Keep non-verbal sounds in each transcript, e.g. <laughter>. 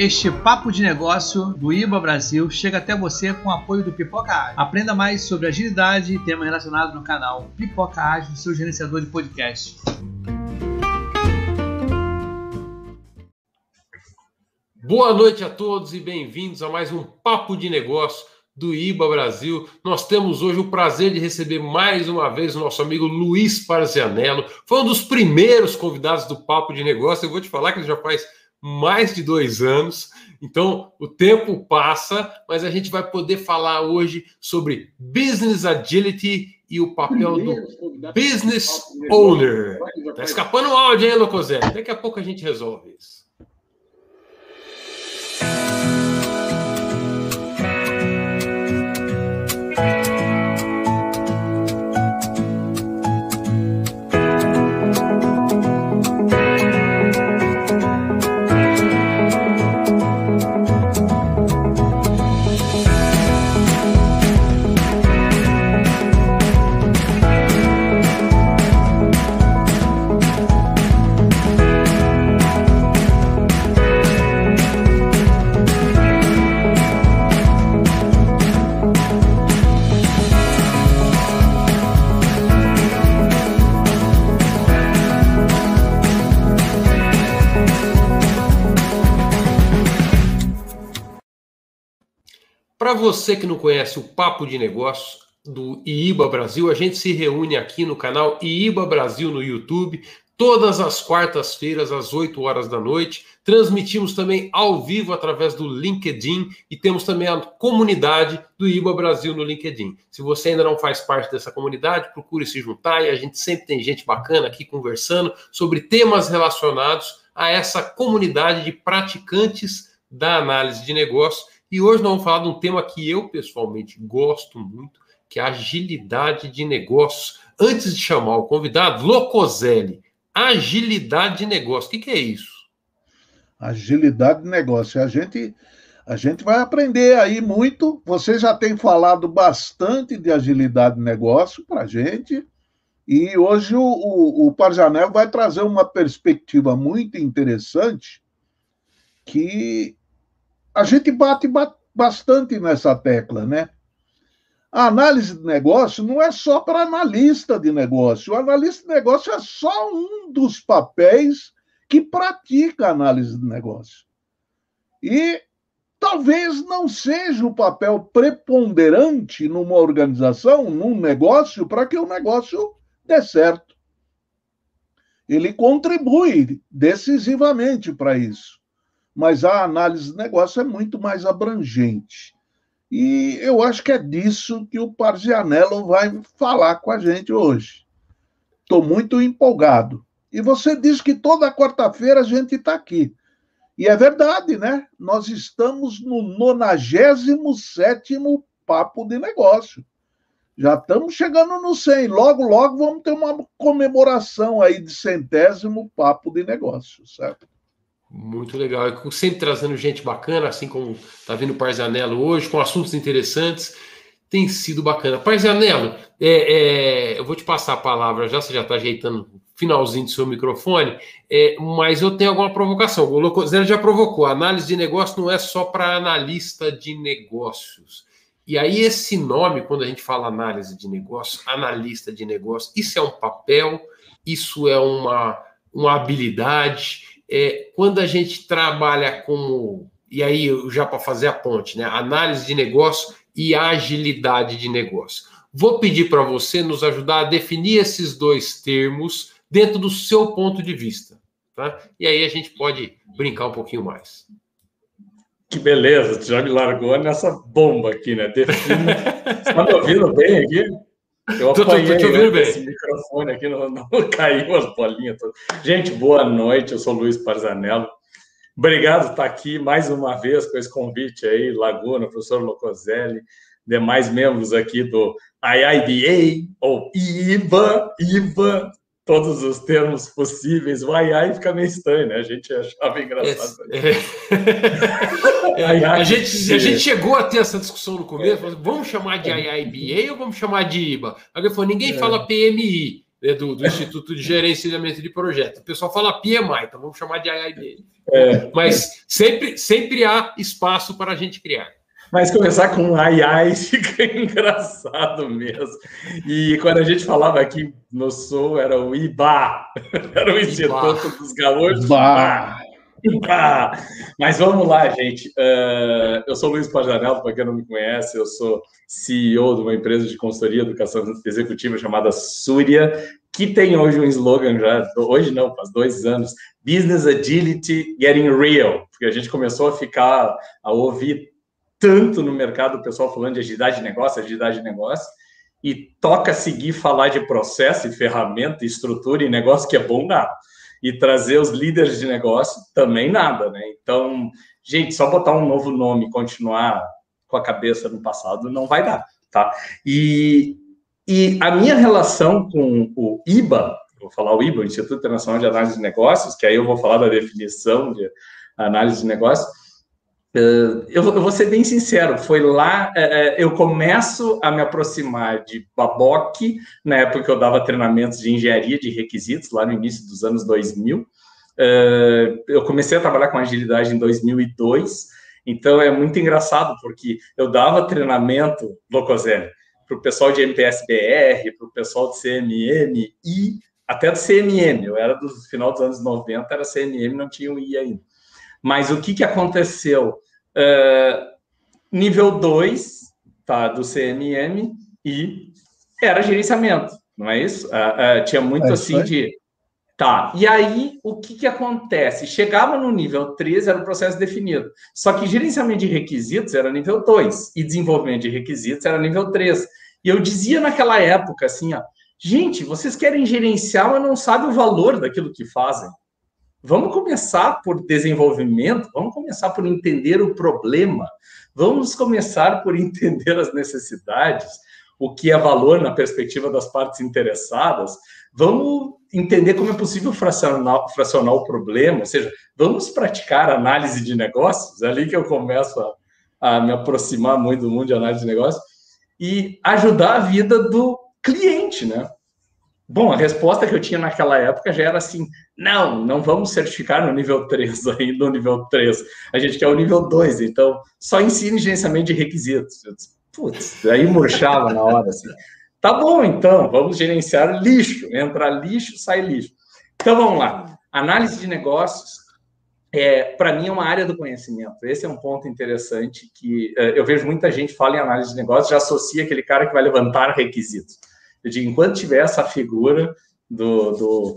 Este papo de negócio do IBA Brasil chega até você com o apoio do Pipoca Ágil. Aprenda mais sobre agilidade e temas relacionados no canal Pipoca Ágil, seu gerenciador de podcast. Boa noite a todos e bem-vindos a mais um papo de negócio do IBA Brasil. Nós temos hoje o prazer de receber mais uma vez o nosso amigo Luiz Parzianello. Foi um dos primeiros convidados do Papo de Negócio. Eu vou te falar que ele já faz mais de dois anos. Então, o tempo passa, mas a gente vai poder falar hoje sobre business agility e o papel do business owner. Tá escapando o áudio, hein, Locozé? Daqui a pouco a gente resolve isso. Para você que não conhece o Papo de Negócios do IIBA Brasil, a gente se reúne aqui no canal IIBA Brasil no YouTube, todas as quartas-feiras, às 8 horas da noite. Transmitimos também ao vivo através do LinkedIn e temos também a comunidade do IBA Brasil no LinkedIn. Se você ainda não faz parte dessa comunidade, procure se juntar e a gente sempre tem gente bacana aqui conversando sobre temas relacionados a essa comunidade de praticantes da análise de negócio e hoje nós vamos falar de um tema que eu pessoalmente gosto muito, que é agilidade de negócios. Antes de chamar o convidado, Locoselli, agilidade de negócio, o que, que é isso? Agilidade de negócio. A gente, a gente vai aprender aí muito. Você já tem falado bastante de agilidade de negócio para a gente. E hoje o, o, o Parjanel vai trazer uma perspectiva muito interessante que a gente bate bastante nessa tecla, né? A análise de negócio não é só para analista de negócio. O analista de negócio é só um dos papéis que pratica análise de negócio. E talvez não seja o papel preponderante numa organização, num negócio, para que o negócio dê certo. Ele contribui decisivamente para isso mas a análise de negócio é muito mais abrangente. E eu acho que é disso que o Parzianello vai falar com a gente hoje. Estou muito empolgado. E você diz que toda quarta-feira a gente está aqui. E é verdade, né? Nós estamos no 97 Papo de Negócio. Já estamos chegando no 100. Logo, logo vamos ter uma comemoração aí de centésimo Papo de Negócio, certo? Muito legal. Sempre trazendo gente bacana, assim como está vindo o Parzanello hoje, com assuntos interessantes. Tem sido bacana. Parzanello, é, é, eu vou te passar a palavra já, você já está ajeitando o finalzinho do seu microfone, é, mas eu tenho alguma provocação. O Locoselli já provocou. A análise de negócio não é só para analista de negócios. E aí, esse nome, quando a gente fala análise de negócio, analista de negócio, isso é um papel, isso é uma, uma habilidade é, quando a gente trabalha com, e aí já para fazer a ponte, né? Análise de negócio e agilidade de negócio. Vou pedir para você nos ajudar a definir esses dois termos dentro do seu ponto de vista, tá? E aí a gente pode brincar um pouquinho mais. Que beleza, já me largou nessa bomba aqui, né? Define. Está <laughs> me ouvindo bem aqui? Eu apanhei esse microfone aqui, não, não <laughs> caiu as bolinhas. Todas. Gente, boa noite, eu sou Luiz Parzanello. Obrigado por estar aqui mais uma vez com esse convite aí, Laguna, professor Locoselli, demais membros aqui do IIBA, ou IBA, IBA, todos os termos possíveis. O ai ai fica meio estranho, né? A gente achava engraçado. É, é. ai, ai, a, gente, a gente chegou a ter essa discussão no começo, é. vamos chamar de IIBA ou vamos chamar de IBA? Alguém falou, ninguém é. fala PMI. né, do, do, Instituto de Gerenciamento de Projeto. O pessoal fala PMI, então vamos chamar de IIB. É. Mas sempre, sempre há espaço para a gente criar. Mas começar com ai ai <laughs> fica engraçado mesmo. E quando a gente falava aqui no Sul, era o IBA, <laughs> era o Instituto dos Gaúchos. IBA. IBA. Mas vamos lá, gente. Uh, eu sou Luiz Pajanel, para quem não me conhece, eu sou CEO de uma empresa de consultoria de educação executiva chamada Súria, que tem hoje um slogan já, hoje não, faz dois anos, Business Agility Getting Real, porque a gente começou a ficar, a ouvir tanto no mercado o pessoal falando de agilidade de negócio, agilidade de negócio, e toca seguir falar de processo e ferramenta, e estrutura e negócio, que é bom nada. E trazer os líderes de negócio, também nada, né? Então, gente, só botar um novo nome e continuar com a cabeça no passado não vai dar, tá? E, e a minha relação com o IBA, vou falar o IBA, Instituto Internacional de Análise de Negócios, que aí eu vou falar da definição de análise de negócios, eu, eu, vou ser bem sincero, foi lá, uh, eu começo a me aproximar de Baboque, na época que eu dava treinamentos de engenharia de requisitos, lá no início dos anos 2000. Uh, eu comecei a trabalhar com agilidade em 2002, então é muito engraçado, porque eu dava treinamento, Locoselli, para o pessoal de MPSBR, para o pessoal de CMM e até do CMM, eu era do final dos anos 90, era CMM, não tinha o I ainda. Mas o que, que aconteceu? Uh, nível 2 tá, do CMM e era gerenciamento, não é isso? Uh, uh, tinha muito é assim de. Tá, e aí o que, que acontece? Chegava no nível 3, era o processo definido. Só que gerenciamento de requisitos era nível 2 e desenvolvimento de requisitos era nível 3. E eu dizia naquela época assim, ó, gente, vocês querem gerenciar, mas não sabem o valor daquilo que fazem. Vamos começar por desenvolvimento, vamos começar por entender o problema, vamos começar por entender as necessidades, o que é valor na perspectiva das partes interessadas, vamos entender como é possível fracionar, fracionar o problema, ou seja, vamos praticar análise de negócios, é ali que eu começo a, a me aproximar muito do mundo de análise de negócios, e ajudar a vida do cliente, né? Bom, a resposta que eu tinha naquela época já era assim: não, não vamos certificar no nível 3 <laughs> ainda, no nível 3. A gente quer o nível 2, então só ensine gerenciamento de requisitos. Disse, Putz, aí murchava na hora assim. Tá bom, então, vamos gerenciar lixo. Entra lixo, sai lixo. Então vamos lá. Análise de negócios, é, para mim, é uma área do conhecimento. Esse é um ponto interessante que é, eu vejo muita gente fala em análise de negócios, já associa aquele cara que vai levantar requisitos. Eu digo, enquanto tiver essa figura do, do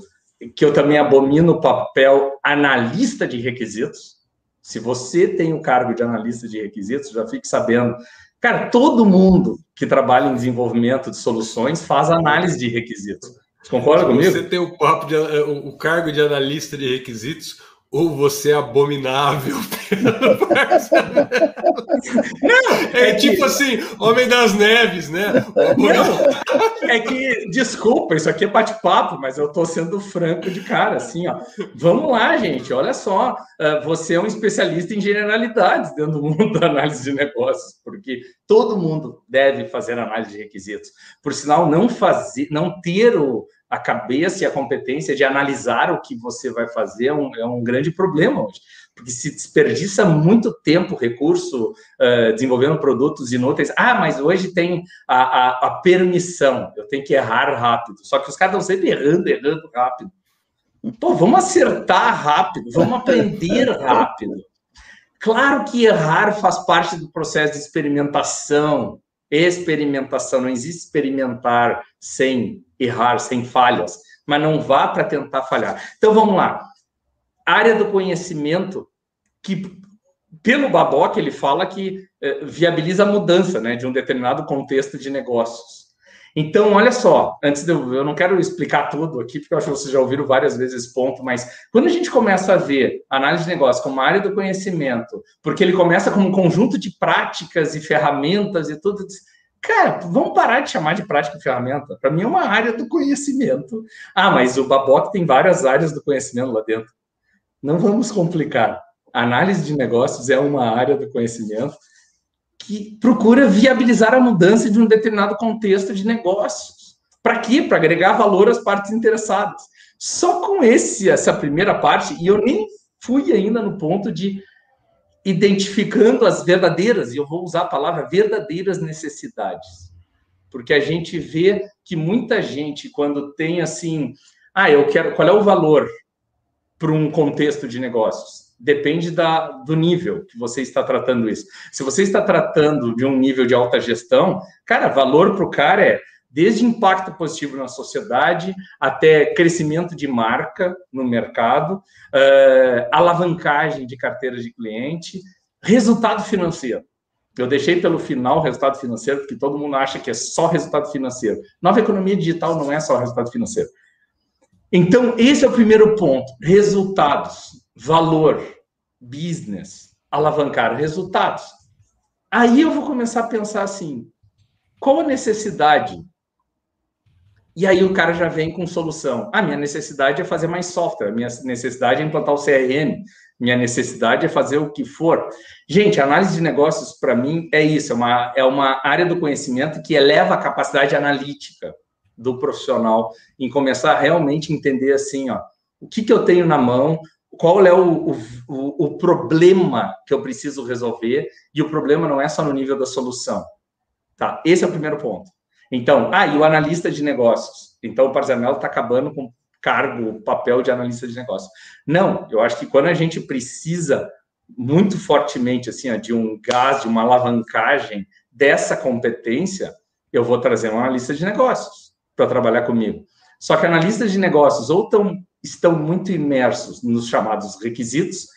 que eu também abomino o papel analista de requisitos. Se você tem o cargo de analista de requisitos, já fique sabendo. Cara, todo mundo que trabalha em desenvolvimento de soluções faz análise de requisitos. Você concorda comigo? Você tem o papo de, o cargo de analista de requisitos, ou você é abominável. <laughs> não, é, é tipo que... assim, Homem das Neves, né? Não, é que, desculpa, isso aqui é bate-papo, mas eu tô sendo franco de cara, assim, ó. Vamos lá, gente, olha só, ah, você é um especialista em generalidades dentro do mundo da análise de negócios, porque todo mundo deve fazer análise de requisitos. Por sinal, não fazer, não ter o a cabeça e a competência de analisar o que você vai fazer é um, é um grande problema hoje, porque se desperdiça muito tempo, recurso, uh, desenvolvendo produtos inúteis. Ah, mas hoje tem a, a, a, permissão, eu tenho que errar rápido. Só que os caras estão sempre errando, errando rápido. Pô, vamos acertar rápido, vamos aprender <laughs> rápido. Claro que errar faz parte do processo de experimentação. Experimentação, não existe experimentar sem errar, sem falhas, mas não vá para tentar falhar. Então vamos lá. Área do conhecimento que pelo Baboc ele fala que eh, viabiliza a mudança, né, de um determinado contexto de negócios. Então, olha só, antes de eu, eu não quero explicar tudo aqui, porque eu acho que vocês já ouviram várias vezes esse ponto, mas quando a gente começa a ver análise de negócio como uma área do conhecimento, porque ele começa como um conjunto de práticas e ferramentas e tudo, Cara, vamos parar de chamar de prática e ferramenta. Para mim é uma área do conhecimento. Ah, mas o Baboc tem várias áreas do conhecimento lá dentro. Não vamos complicar. A análise de negócios é uma área do conhecimento que procura viabilizar a mudança de um determinado contexto de negócios. Para quê? Para agregar valor às partes interessadas. Só com esse, essa primeira parte, e eu nem fui ainda no ponto de identificando as verdadeiras, e eu vou usar a palavra verdadeiras necessidades. Porque a gente vê que muita gente, quando tem assim, ah, eu quero, qual é o valor para um contexto de negócios? Depende da, do nível que você está tratando isso. Se você está tratando de um nível de alta gestão, cara, valor para o cara é desde impacto positivo na sociedade até crescimento de marca no mercado, uh, alavancagem de carteiras de cliente, resultado financeiro. Eu deixei pelo final o resultado financeiro, porque todo mundo acha que é só resultado financeiro. Nova economia digital não é só resultado financeiro. Então, esse é o primeiro ponto: resultados, valor, business, alavancar resultados. Aí eu vou começar a pensar assim: qual a necessidade e aí o cara já vem com solução. A minha necessidade é fazer mais software, a minha necessidade é implantar o CRM, minha necessidade é fazer o que for. Gente, análise de negócios, para mim, é isso, é uma, é uma área do conhecimento que eleva a capacidade analítica do profissional em começar a realmente entender assim, ó, o que, que eu tenho na mão, qual é o, o, o problema que eu preciso resolver, e o problema não é só no nível da solução. Tá? Esse é o primeiro ponto. Então, ah, e o analista de negócios. Então, o Parzanello está acabando com cargo, papel de analista de negócios. Não, eu acho que quando a gente precisa muito fortemente assim, de um gás, de uma alavancagem dessa competência, eu vou trazer um analista de negócios para trabalhar comigo. Só que analistas de negócios ou tão, estão muito imersos nos chamados requisitos,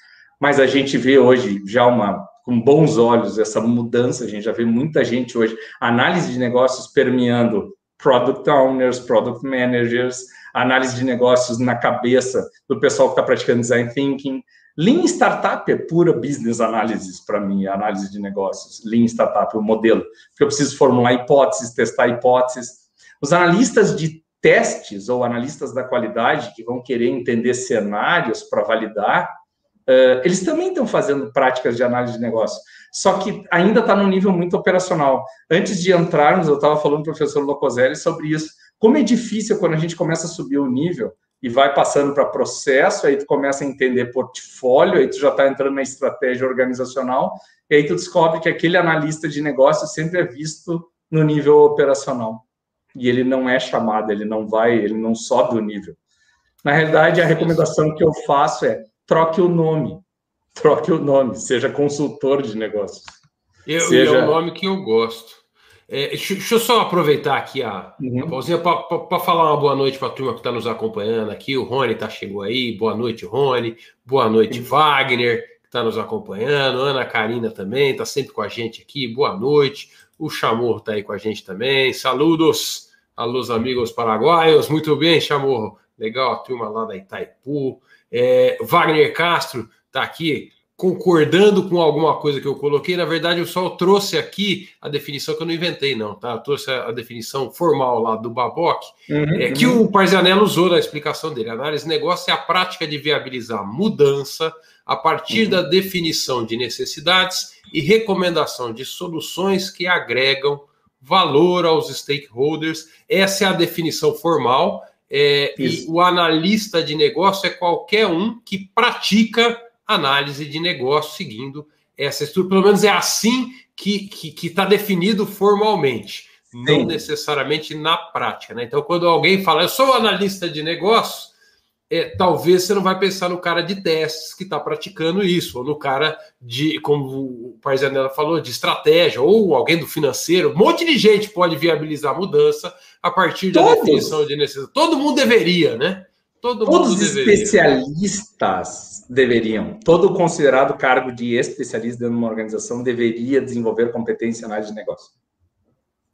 mas a gente vê hoje já uma com bons olhos essa mudança. A gente já vê muita gente hoje, análise de negócios permeando product owners, product managers, análise de negócios na cabeça do pessoal que está praticando design thinking. Lean Startup é pura business analysis para mim, análise de negócios. Lean Startup, o modelo. Porque eu preciso formular hipóteses, testar hipóteses. Os analistas de testes ou analistas da qualidade que vão querer entender cenários para validar, Uh, eles também estão fazendo práticas de análise de negócio, só que ainda está num nível muito operacional. Antes de entrarmos, eu estava falando com o professor Locoselli sobre isso. Como é difícil quando a gente começa a subir o nível e vai passando para processo, aí tu começa a entender portfólio, aí tu já está entrando na estratégia organizacional, e aí tu descobre que aquele analista de negócio sempre é visto no nível operacional. E ele não é chamado, ele não vai, ele não sobe o nível. Na realidade, a recomendação que eu faço é troque o nome. Troque o nome, seja consultor de negócios. Eu, seja... É o nome que eu gosto. É, deixa, deixa, eu só aproveitar aqui a, uhum. a pausinha para falar uma boa noite para a turma que está nos acompanhando aqui. O Rony tá, chegou aí. Boa noite, Rony. Boa noite, uhum. Wagner, que está nos acompanhando. Ana Karina também está sempre com a gente aqui. Boa noite. O Chamorro está aí com a gente também. Saludos, alôs amigos paraguaios. Muito bem, Chamorro. Legal, a turma lá da Itaipu. É, Wagner Castro está aqui concordando com alguma coisa que eu coloquei. Na verdade, eu só trouxe aqui a definição que eu não inventei, não, tá? Eu trouxe a, definição formal lá do Baboc, uhum, é, que uhum. o Parzanello usou na explicação dele. A análise de negócio é a prática de viabilizar mudança a partir uhum. da definição de necessidades e recomendação de soluções que agregam valor aos stakeholders. Essa é a definição formal. É, e o analista de negócio é qualquer um que pratica análise de negócio seguindo essa estrutura. Pelo menos é assim que está que, que tá definido formalmente, Sim. não necessariamente na prática. Né? Então, quando alguém fala, eu sou analista de negócio, é, talvez você não vai pensar no cara de testes que está praticando isso, ou no cara de, como o Parzanella falou, de estratégia, ou alguém do financeiro. Um monte de gente pode viabilizar a mudança a partir da Todos. definição de necessidade. Todo mundo deveria, né? Todo Todos os especialistas deveriam. Todo considerado cargo de especialista dentro de uma organização deveria desenvolver competência na área de negócio.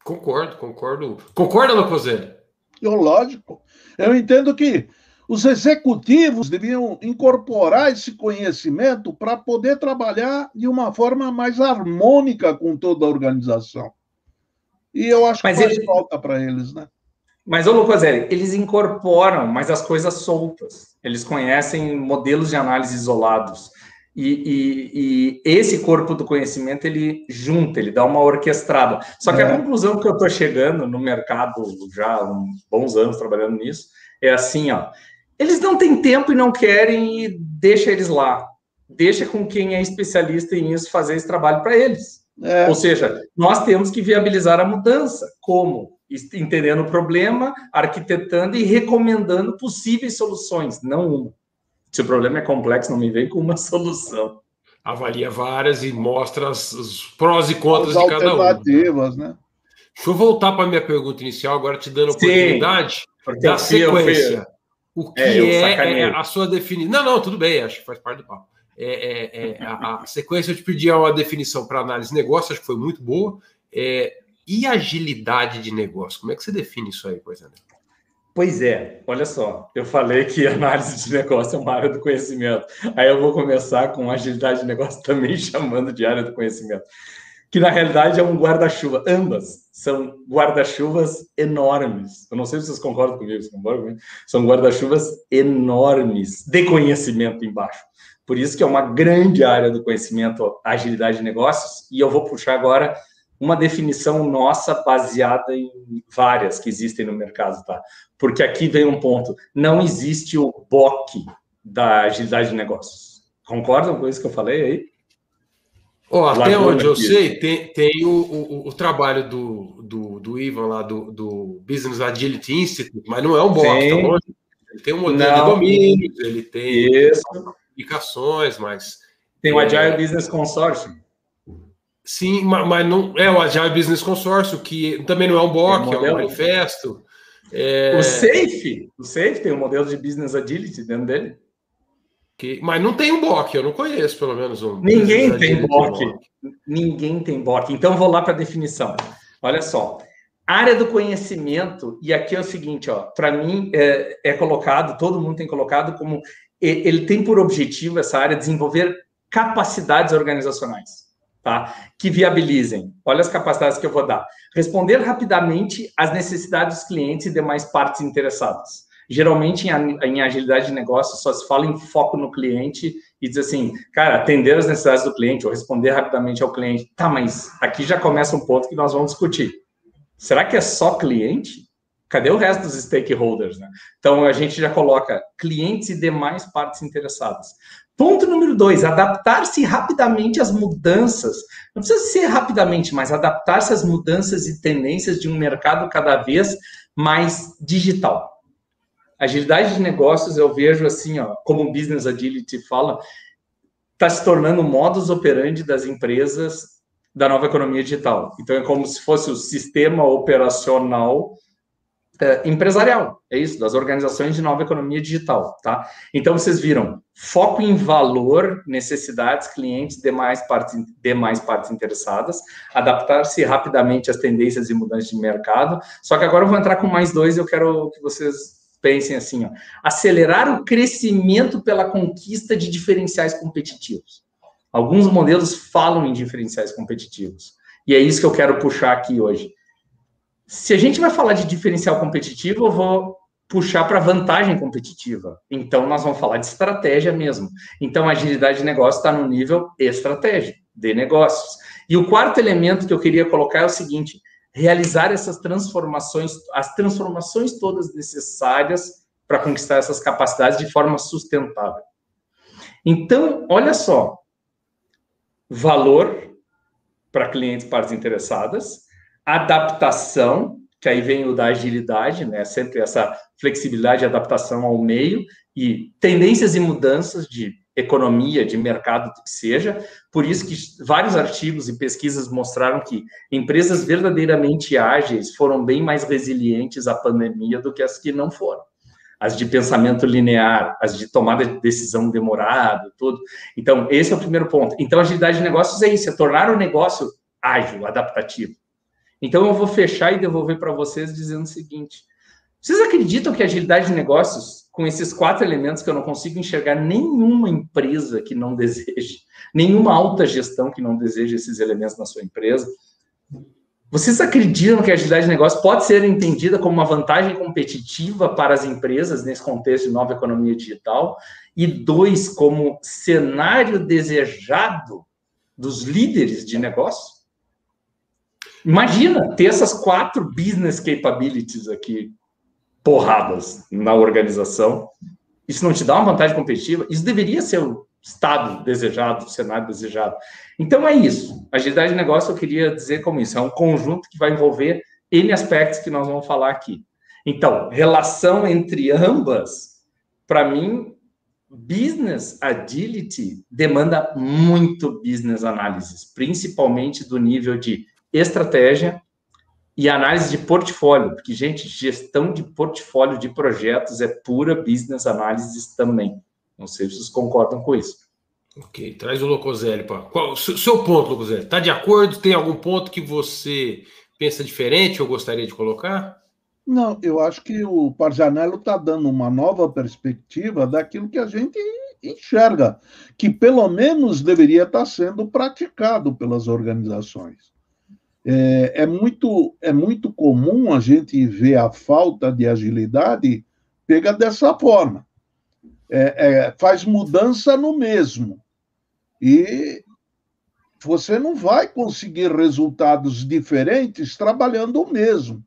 Concordo, concordo. Concorda, Locoselli? Lógico. Eu entendo que os executivos deviam incorporar esse conhecimento para poder trabalhar de uma forma mais harmônica com toda a organização. E eu acho mas que ele... falta para eles, né? Mas, ô Lucozeli, eles incorporam, mas as coisas soltas. Eles conhecem modelos de análise isolados. E, e, e, esse corpo do conhecimento ele junta, ele dá uma orquestrada. Só que é. a conclusão que eu estou chegando no mercado já há uns bons anos trabalhando nisso é assim, ó. Eles não têm tempo e não querem e deixa eles lá. Deixa com quem é especialista em isso fazer esse trabalho para eles. É. Ou seja, nós temos que viabilizar a mudança. Como? Entendendo o problema, arquitetando e recomendando possíveis soluções, não uma. Se o problema é complexo, não me vem com uma <laughs> solução. Avalia várias e mostra as, os prós e contras as de cada uma. Alternativas, né? Deixa eu voltar para a minha pergunta inicial, agora te dando a oportunidade Sim, da sequência. O que é, é, a sua definição? Não, não, tudo bem, acho que faz parte do papo. É, é, é a, a, sequência eu te pedi uma definição para análise de negócio, acho que foi muito boa. É, e agilidade de negócio? Como é que você define isso aí, por exemplo? Pois é, olha só, eu falei que análise de negócio é uma área do conhecimento. Aí eu vou começar com agilidade de negócio também chamando de área do conhecimento. Que na realidade é um guarda-chuva. Ambas são guarda-chuvas enormes. Eu não sei se vocês concordam comigo, concordam comigo? São guarda-chuvas enormes de conhecimento embaixo. Por isso que é uma grande área do conhecimento, agilidade de negócios. E eu vou puxar agora uma definição nossa baseada em várias que existem no mercado, tá? Porque aqui vem um ponto: não existe o BOC da agilidade de negócios. Concordam com isso que eu falei aí? Oh, até onde eu sei, tem, tem o, o, o, trabalho do, do, do Ivan lá, do, do Business Agility Institute, mas não é um BOC, tá Ele tem um modelo não. de domínios, ele tem Isso. Aplicações, mas... Tem o Agile é... Business Consortium. Sim, mas não é o Agile Business Consórcio, que também não é um BOC, é, um, é um manifesto. É... O SAFE, o SAFE tem um modelo de Business Agility dentro dele. Que, mas não tem um BOC, eu não conheço pelo menos um. Ninguém tem BOC. Ninguém tem BOC. Então vou lá para a definição. Olha só. Área do conhecimento, e aqui é o seguinte, ó, para mim é, é colocado, todo mundo tem colocado como ele tem por objetivo essa área desenvolver capacidades organizacionais tá? Que viabilizem. Olha as capacidades que eu vou dar. Responder rapidamente às necessidades dos clientes e demais partes interessadas. Geralmente, em, agilidade de negócio, só se fala em foco no cliente e diz assim, cara, atender as necessidades do cliente ou responder rapidamente ao cliente. Tá, mas aqui já começa um ponto que nós vamos discutir. Será que é só cliente? Cadê o resto dos stakeholders? Né? Então, a gente já coloca clientes e demais partes interessadas. Ponto número dois, adaptar-se rapidamente às mudanças. Não precisa ser rapidamente, mas adaptar-se às mudanças e tendências de um mercado cada vez mais digital. Agilidade de negócios, eu vejo assim, ó, como o Business Agility fala, está se tornando o modus operandi das empresas da nova economia digital. Então, é como se fosse o sistema operacional é, empresarial, é isso, das organizações de nova economia digital, tá? Então, vocês viram, foco em valor, necessidades, clientes, demais partes, demais partes interessadas, adaptar-se rapidamente às tendências e mudanças de mercado, só que agora eu vou entrar com mais dois, eu quero que vocês pensem assim, ó, acelerar o crescimento pela conquista de diferenciais competitivos. Alguns modelos falam em diferenciais competitivos, e é isso que eu quero puxar aqui hoje se a gente vai falar de diferencial competitivo, eu vou puxar para vantagem competitiva. Então, nós vamos falar de estratégia mesmo. Então, a agilidade de negócio está no nível estratégia de negócios. E o quarto elemento que eu queria colocar é o seguinte: realizar essas transformações, as transformações todas necessárias para conquistar essas capacidades de forma sustentável. Então, olha só, valor para clientes, partes interessadas, adaptação, que aí vem o da agilidade, né? Sempre essa flexibilidade e adaptação ao meio e tendências e mudanças de economia, de mercado, que seja. Por isso que vários artigos e pesquisas mostraram que empresas verdadeiramente ágeis foram bem mais resilientes à pandemia do que as que não foram. As de pensamento linear, as de tomada de decisão demorada, tudo. Então, esse é o primeiro ponto. Então, agilidade de negócios é isso, é tornar o negócio ágil, adaptativo. Então eu vou fechar e devolver para vocês dizendo o seguinte: vocês acreditam que a agilidade de negócios, com esses quatro elementos que eu não consigo enxergar nenhuma empresa que não deseje, nenhuma alta gestão que não deseje esses elementos na sua empresa, Vocês acreditam que a agilidade de negócio pode ser entendida como uma vantagem competitiva para as empresas nesse contexto de nova economia digital? E dois, como cenário desejado dos líderes de negócio? Imagina ter essas quatro business capabilities aqui porradas na organização. Isso não te dá uma vantagem competitiva? Isso deveria ser o estado desejado, o cenário desejado. Então é isso. Agilidade de negócio eu queria dizer como isso. É um conjunto que vai envolver N aspectos que nós vamos falar aqui. Então, relação entre ambas, para mim, business agility demanda muito business analysis, principalmente do nível de estratégia e análise de portfólio, porque, gente, gestão de portfólio de projetos é pura business analysis também. Não sei se vocês concordam com isso. Ok, traz o Locoselli. Qual o seu ponto, Locoselli? Está de acordo? Tem algum ponto que você pensa diferente ou gostaria de colocar? Não, eu acho que o Parzanello está dando uma nova perspectiva daquilo que a gente enxerga, que pelo menos deveria estar tá sendo praticado pelas organizações. É, é, muito, é muito comum a gente ver a falta de agilidade pega dessa forma é, é, faz mudança no mesmo. E você não vai conseguir resultados diferentes trabalhando o mesmo.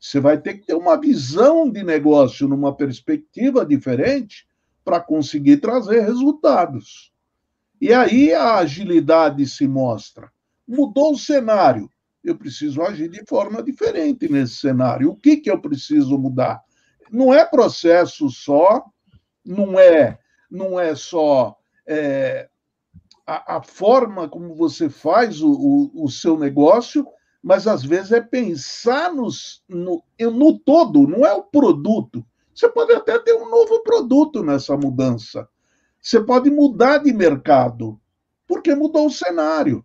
Você vai ter que ter uma visão de negócio numa perspectiva diferente para conseguir trazer resultados. E aí a agilidade se mostra. Mudou o cenário. Eu preciso agir de forma diferente nesse cenário. O que, que eu preciso mudar? Não é processo só não é, não é só é, a, a, forma como você faz o, o, o, seu negócio, mas às vezes é pensar nos, no, no todo, não é o produto. Você pode até ter um novo produto nessa mudança. Você pode mudar de mercado, porque mudou o cenário.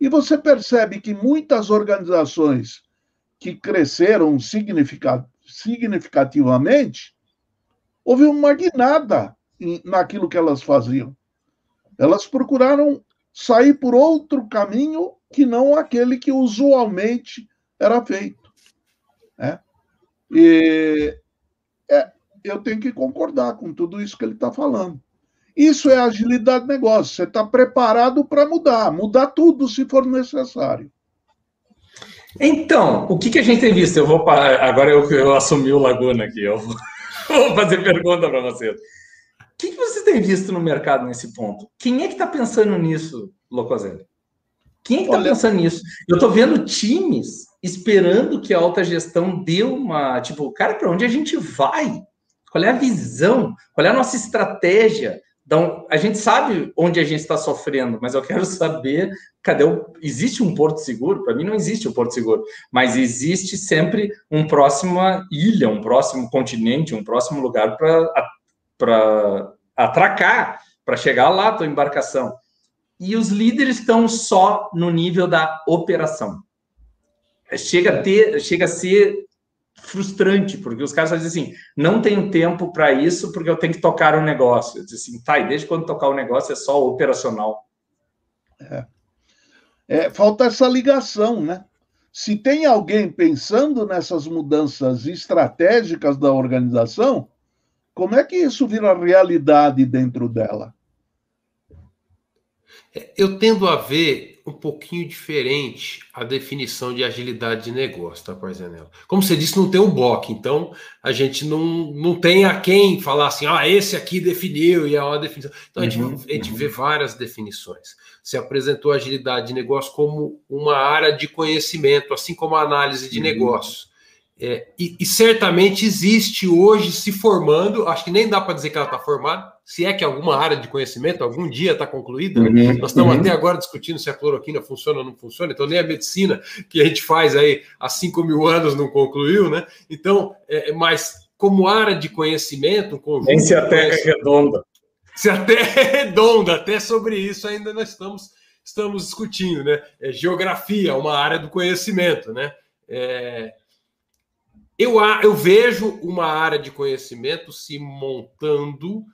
E você percebe que muitas organizações que cresceram significativamente houve uma guinada naquilo que elas faziam. Elas procuraram sair por outro caminho que não aquele que usualmente era feito. Né? E é, eu tenho que concordar com tudo isso que ele está falando. Isso é agilidade de negócio. Você está preparado para mudar, mudar tudo se for necessário. Então, o que, que a gente tem visto? Eu vou agora eu, eu assumi o Laguna aqui. Eu vou <laughs> Vou fazer pergunta para vocês. O que, que você tem visto no mercado nesse ponto? Quem é que está pensando nisso, Locoselli? Quem é que está pensando nisso? Eu estou vendo times esperando que a alta gestão dê uma. Tipo, cara, para onde a gente vai? Qual é a visão? Qual é a nossa estratégia? Então, a gente sabe onde a gente está sofrendo, mas eu quero saber cadê o. Existe um porto seguro? Para mim não existe um porto seguro, mas existe sempre um próxima ilha, um próximo continente, um próximo lugar para atracar, para chegar lá a tua embarcação. E os líderes estão só no nível da operação. Chega a, ter, chega a ser frustrante, porque os caras dizem assim: não tenho tempo para isso porque eu tenho que tocar o um negócio. Eu disse assim, tá, e desde quando tocar o negócio é só operacional. É. é. falta essa ligação, né? Se tem alguém pensando nessas mudanças estratégicas da organização, como é que isso vira realidade dentro dela? É, eu tendo a ver um pouquinho diferente a definição de agilidade de negócio, tá, Parzanello? Como você disse, não tem um bloco, então a gente não, não tem a quem falar assim, ah, esse aqui definiu e é uma definição. Então a gente, uhum, a gente uhum. vê várias definições. Você apresentou a agilidade de negócio como uma área de conhecimento, assim como a análise de uhum. negócio. É, e, e, certamente existe hoje se formando, acho que nem dá para dizer que ela está formada, se é que alguma área de conhecimento algum dia está concluída. Né? Uhum, Nós estamos uhum. até agora discutindo se a cloroquina funciona ou não funciona, então nem a medicina que a gente faz aí há 5 mil anos não concluiu, né? Então, é, mas como área de conhecimento, conjunto. Nem se a Terra é redonda. Se a Terra é redonda, até sobre isso ainda nós estamos, estamos discutindo, né? É, geografia, uma área do conhecimento, né? É, eu, eu vejo uma área de conhecimento se montando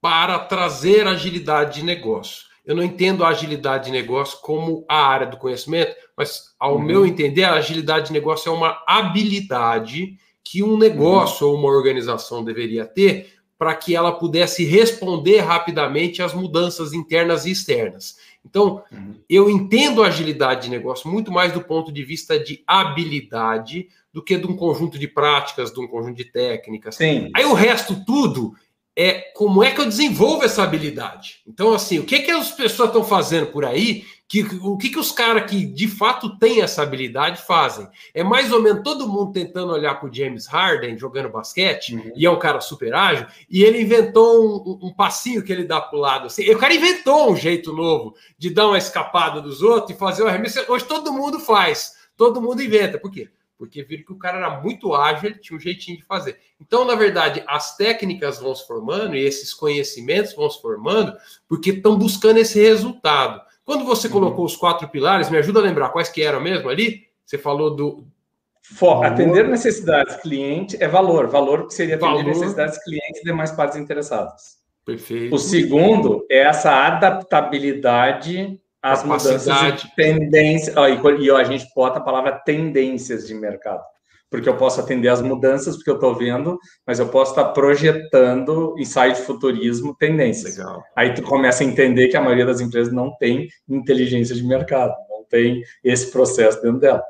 para trazer agilidade de negócio. eu não entendo a agilidade de negócio como a área do conhecimento, mas, ao uhum. meu entender, a agilidade de negócio é uma habilidade que um negócio uhum. ou uma organização deveria ter para que ela pudesse responder rapidamente às mudanças internas e externas. Então, uhum. eu entendo a agilidade de negócio muito mais do ponto de vista de habilidade do que de um conjunto de práticas, de um conjunto de técnicas. Sim. Aí o resto tudo é como é que eu desenvolvo essa habilidade. Então, assim, o que, que as pessoas estão fazendo por aí? Que, o que, que os caras que de fato têm essa habilidade fazem? É mais ou menos todo mundo tentando olhar para o James Harden jogando basquete, uhum. e é um cara super ágil, e ele inventou um, um passinho que ele dá para o lado. Assim. O cara inventou um jeito novo de dar uma escapada dos outros e fazer o arremesso. Hoje todo mundo faz, todo mundo inventa. Por quê? Porque viram que o cara era muito ágil, ele tinha um jeitinho de fazer. Então, na verdade, as técnicas vão se formando e esses conhecimentos vão se formando porque estão buscando esse resultado. Quando você uhum. colocou os quatro pilares, me ajuda a lembrar quais que eram mesmo ali? Você falou do. For, atender necessidades cliente é valor. Valor que seria atender valor. necessidades clientes e demais partes interessadas. Perfeito. O segundo é essa adaptabilidade as mudanças de tendência. Ó, e, ó, a gente bota a palavra tendências de mercado. Porque eu posso atender as mudanças, porque eu estou vendo, mas eu posso estar projetando ensaio de futurismo tendências. Legal. Aí tu começa a entender que a maioria das empresas não tem inteligência de mercado, não tem esse processo dentro dela.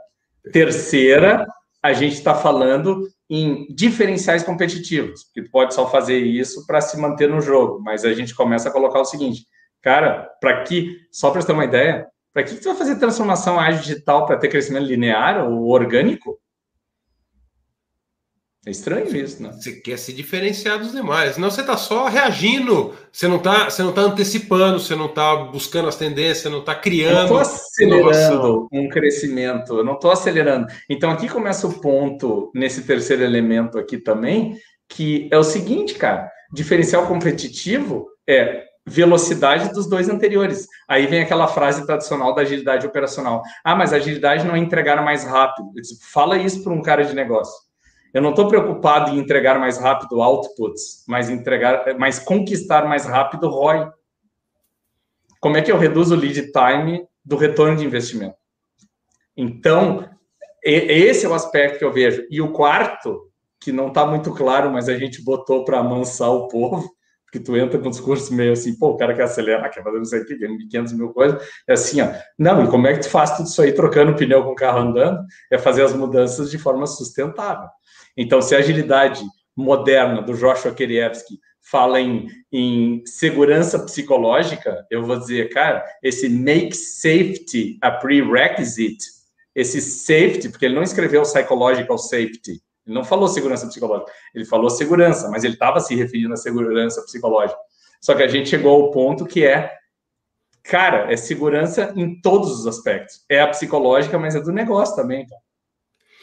Terceira, a gente está falando em diferenciais competitivos, que pode só fazer isso para se manter no jogo, mas a gente começa a colocar o seguinte: Cara, para que, só para ter uma ideia, para que, que tu vai fazer transformação ágil digital para ter crescimento linear ou orgânico? É estranho isso, né? Você quer se diferenciar dos demais. Não, você está só reagindo. Você não está você não tá antecipando, você não está buscando as tendências, você não está criando. Eu estou acelerando inovação. um crescimento, eu não estou acelerando. Então, aqui começa o ponto, nesse terceiro elemento aqui também, que é o seguinte, cara: diferencial competitivo é velocidade dos dois anteriores. Aí vem aquela frase tradicional da agilidade operacional. Ah, mas agilidade não é entregar mais rápido. Disse, Fala isso para um cara de negócio. Eu não estou preocupado em entregar mais rápido outputs, mas entregar, mas conquistar mais rápido ROI. Como é que eu reduzo o lead time do retorno de investimento? Então, esse é o aspecto que eu vejo. E o quarto, que não está muito claro, mas a gente botou para amansar o povo, que tu entra com um discurso meio assim, pô, o cara quer acelerar, quer fazer não sei o que, 500 mil coisas, é assim, ó, não, e como é que tu faz tudo isso aí trocando pneu com o carro andando? É fazer as mudanças de forma sustentável. Então, se a agilidade moderna do Joshua Kerievsky fala em, em segurança psicológica, eu vou dizer, cara, esse make safety a prerequisite, esse safety, porque ele não escreveu psychological safety, ele não falou segurança psicológica, ele falou segurança, mas ele estava se referindo à segurança psicológica. Só que a gente chegou ao ponto que é, cara, é segurança em todos os aspectos. É a psicológica, mas é do negócio também.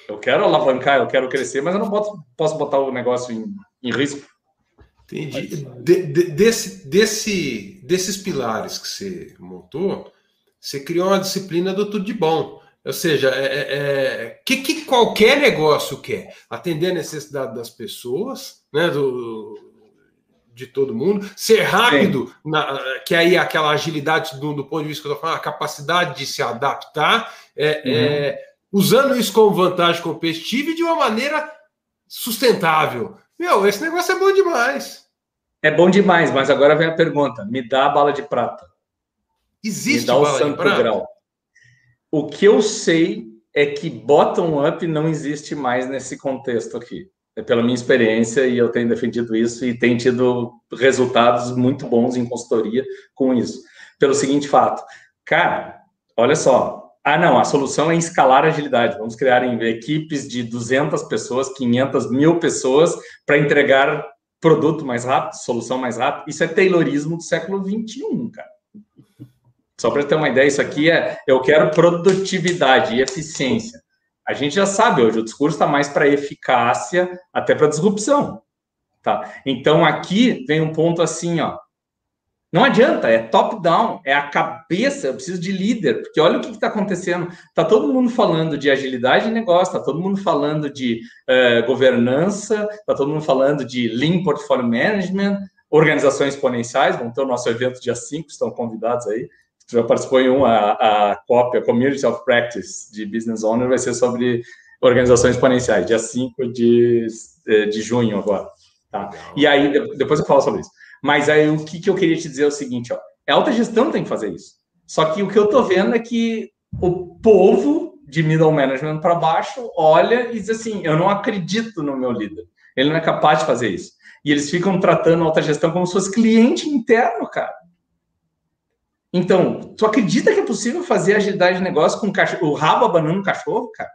Eu quero alavancar, eu quero crescer, mas eu não boto, posso botar o negócio em, em risco. Entendi. De, de, desse, desse, desses pilares que você montou, você criou uma disciplina do tudo de bom. Ou seja, é, é, é, que, que qualquer negócio quer? Atender a necessidade das pessoas, né, do, de todo mundo, ser rápido, na, que aí é aquela agilidade do, do, ponto de vista que eu estou falando, a capacidade de se adaptar, é, uhum. é, usando isso como vantagem competitiva e de uma maneira sustentável. Meu, esse negócio é bom demais. É bom demais, mas agora vem a pergunta: me dá a bala de prata. Existe me dá o santo grau. O que eu sei é que bottom-up não existe mais nesse contexto aqui. É pela minha experiência e eu tenho defendido isso e tenho tido resultados muito bons em consultoria com isso. Pelo seguinte fato, cara, olha só, ah, não, a solução é escalar agilidade. Vamos criar equipes de 200 pessoas, 500 mil pessoas para entregar produto mais rápido, solução mais rápido. Isso é Taylorismo do século 21, cara. Só para ter uma ideia, isso aqui é eu quero produtividade e eficiência. A gente já sabe hoje, o discurso está mais para eficácia, até para disrupção. Tá? Então aqui vem um ponto assim, ó. Não adianta, é top-down, é a cabeça, eu preciso de líder, porque olha o que está acontecendo. Está todo mundo falando de agilidade de negócio, está todo mundo falando de uh, governança, está todo mundo falando de lean portfolio management, organizações exponenciais, vão ter o nosso evento dia 5, estão convidados aí. Já participou em um, a, a COP, a Community of Practice de Business Owner, vai ser sobre organizações exponenciais, dia 5 de, eh, de junho agora. Tá? E aí, depois eu falo sobre isso. Mas aí, o que, que eu queria te dizer é o seguinte, ó, a alta gestão tem que fazer isso. Só que o que eu tô vendo é que o povo de middle management para baixo olha e diz assim, eu não acredito no meu líder. Ele não é capaz de fazer isso. E eles ficam tratando a alta gestão como se fosse cliente interno, cara. Então, tu acredita que é possível fazer agilidade de negócio com o, cachorro, o rabo abanando o cachorro, cara?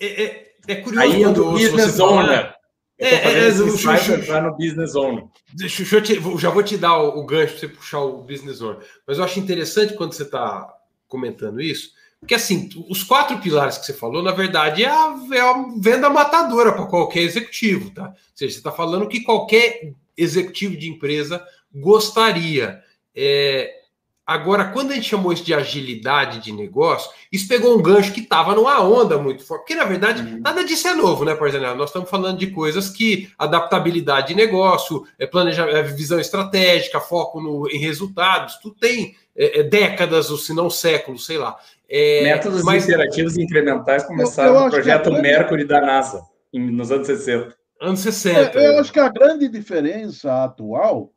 É, é, é curioso Aí quando o business owner. É, é, é, no business owner. Deixa, deixa eu te, já vou te dar o, o gancho para você puxar o business owner. Mas eu acho interessante quando você está comentando isso, porque assim, os quatro pilares que você falou, na verdade, é a, é a venda matadora para qualquer executivo, tá? Ou seja, você está falando que qualquer executivo de empresa gostaria. É, agora, quando a gente chamou isso de agilidade de negócio, isso pegou um gancho que estava numa onda muito forte. Porque, na verdade, uhum. nada disso é novo, né, exemplo, Nós estamos falando de coisas que adaptabilidade de negócio, é planejamento, é visão estratégica, foco no, em resultados, tudo tem é, é, décadas, ou se não séculos, sei lá. É, Métodos mas... interativos incrementais começaram no projeto grande... Mercury da NASA, nos anos 60. Anos 60. É, eu acho que a grande diferença atual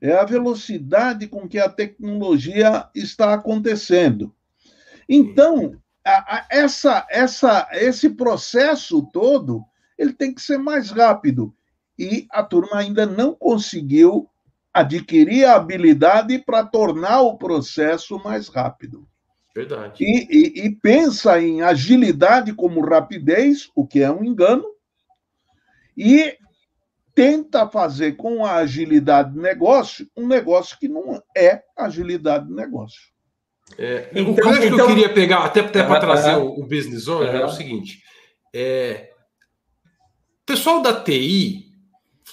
é a velocidade com que a tecnologia está acontecendo. Então, a, a, essa, essa, esse processo todo ele tem que ser mais rápido. E a turma ainda não conseguiu adquirir a habilidade para tornar o processo mais rápido. Verdade. E, e, e, pensa em agilidade como rapidez, o que é um engano, e tenta fazer com a agilidade de negócio um negócio que não é agilidade de negócio. É, então, o que então... eu queria pegar, até, até para trazer o, o, business owner, é o seguinte: é, o pessoal da TI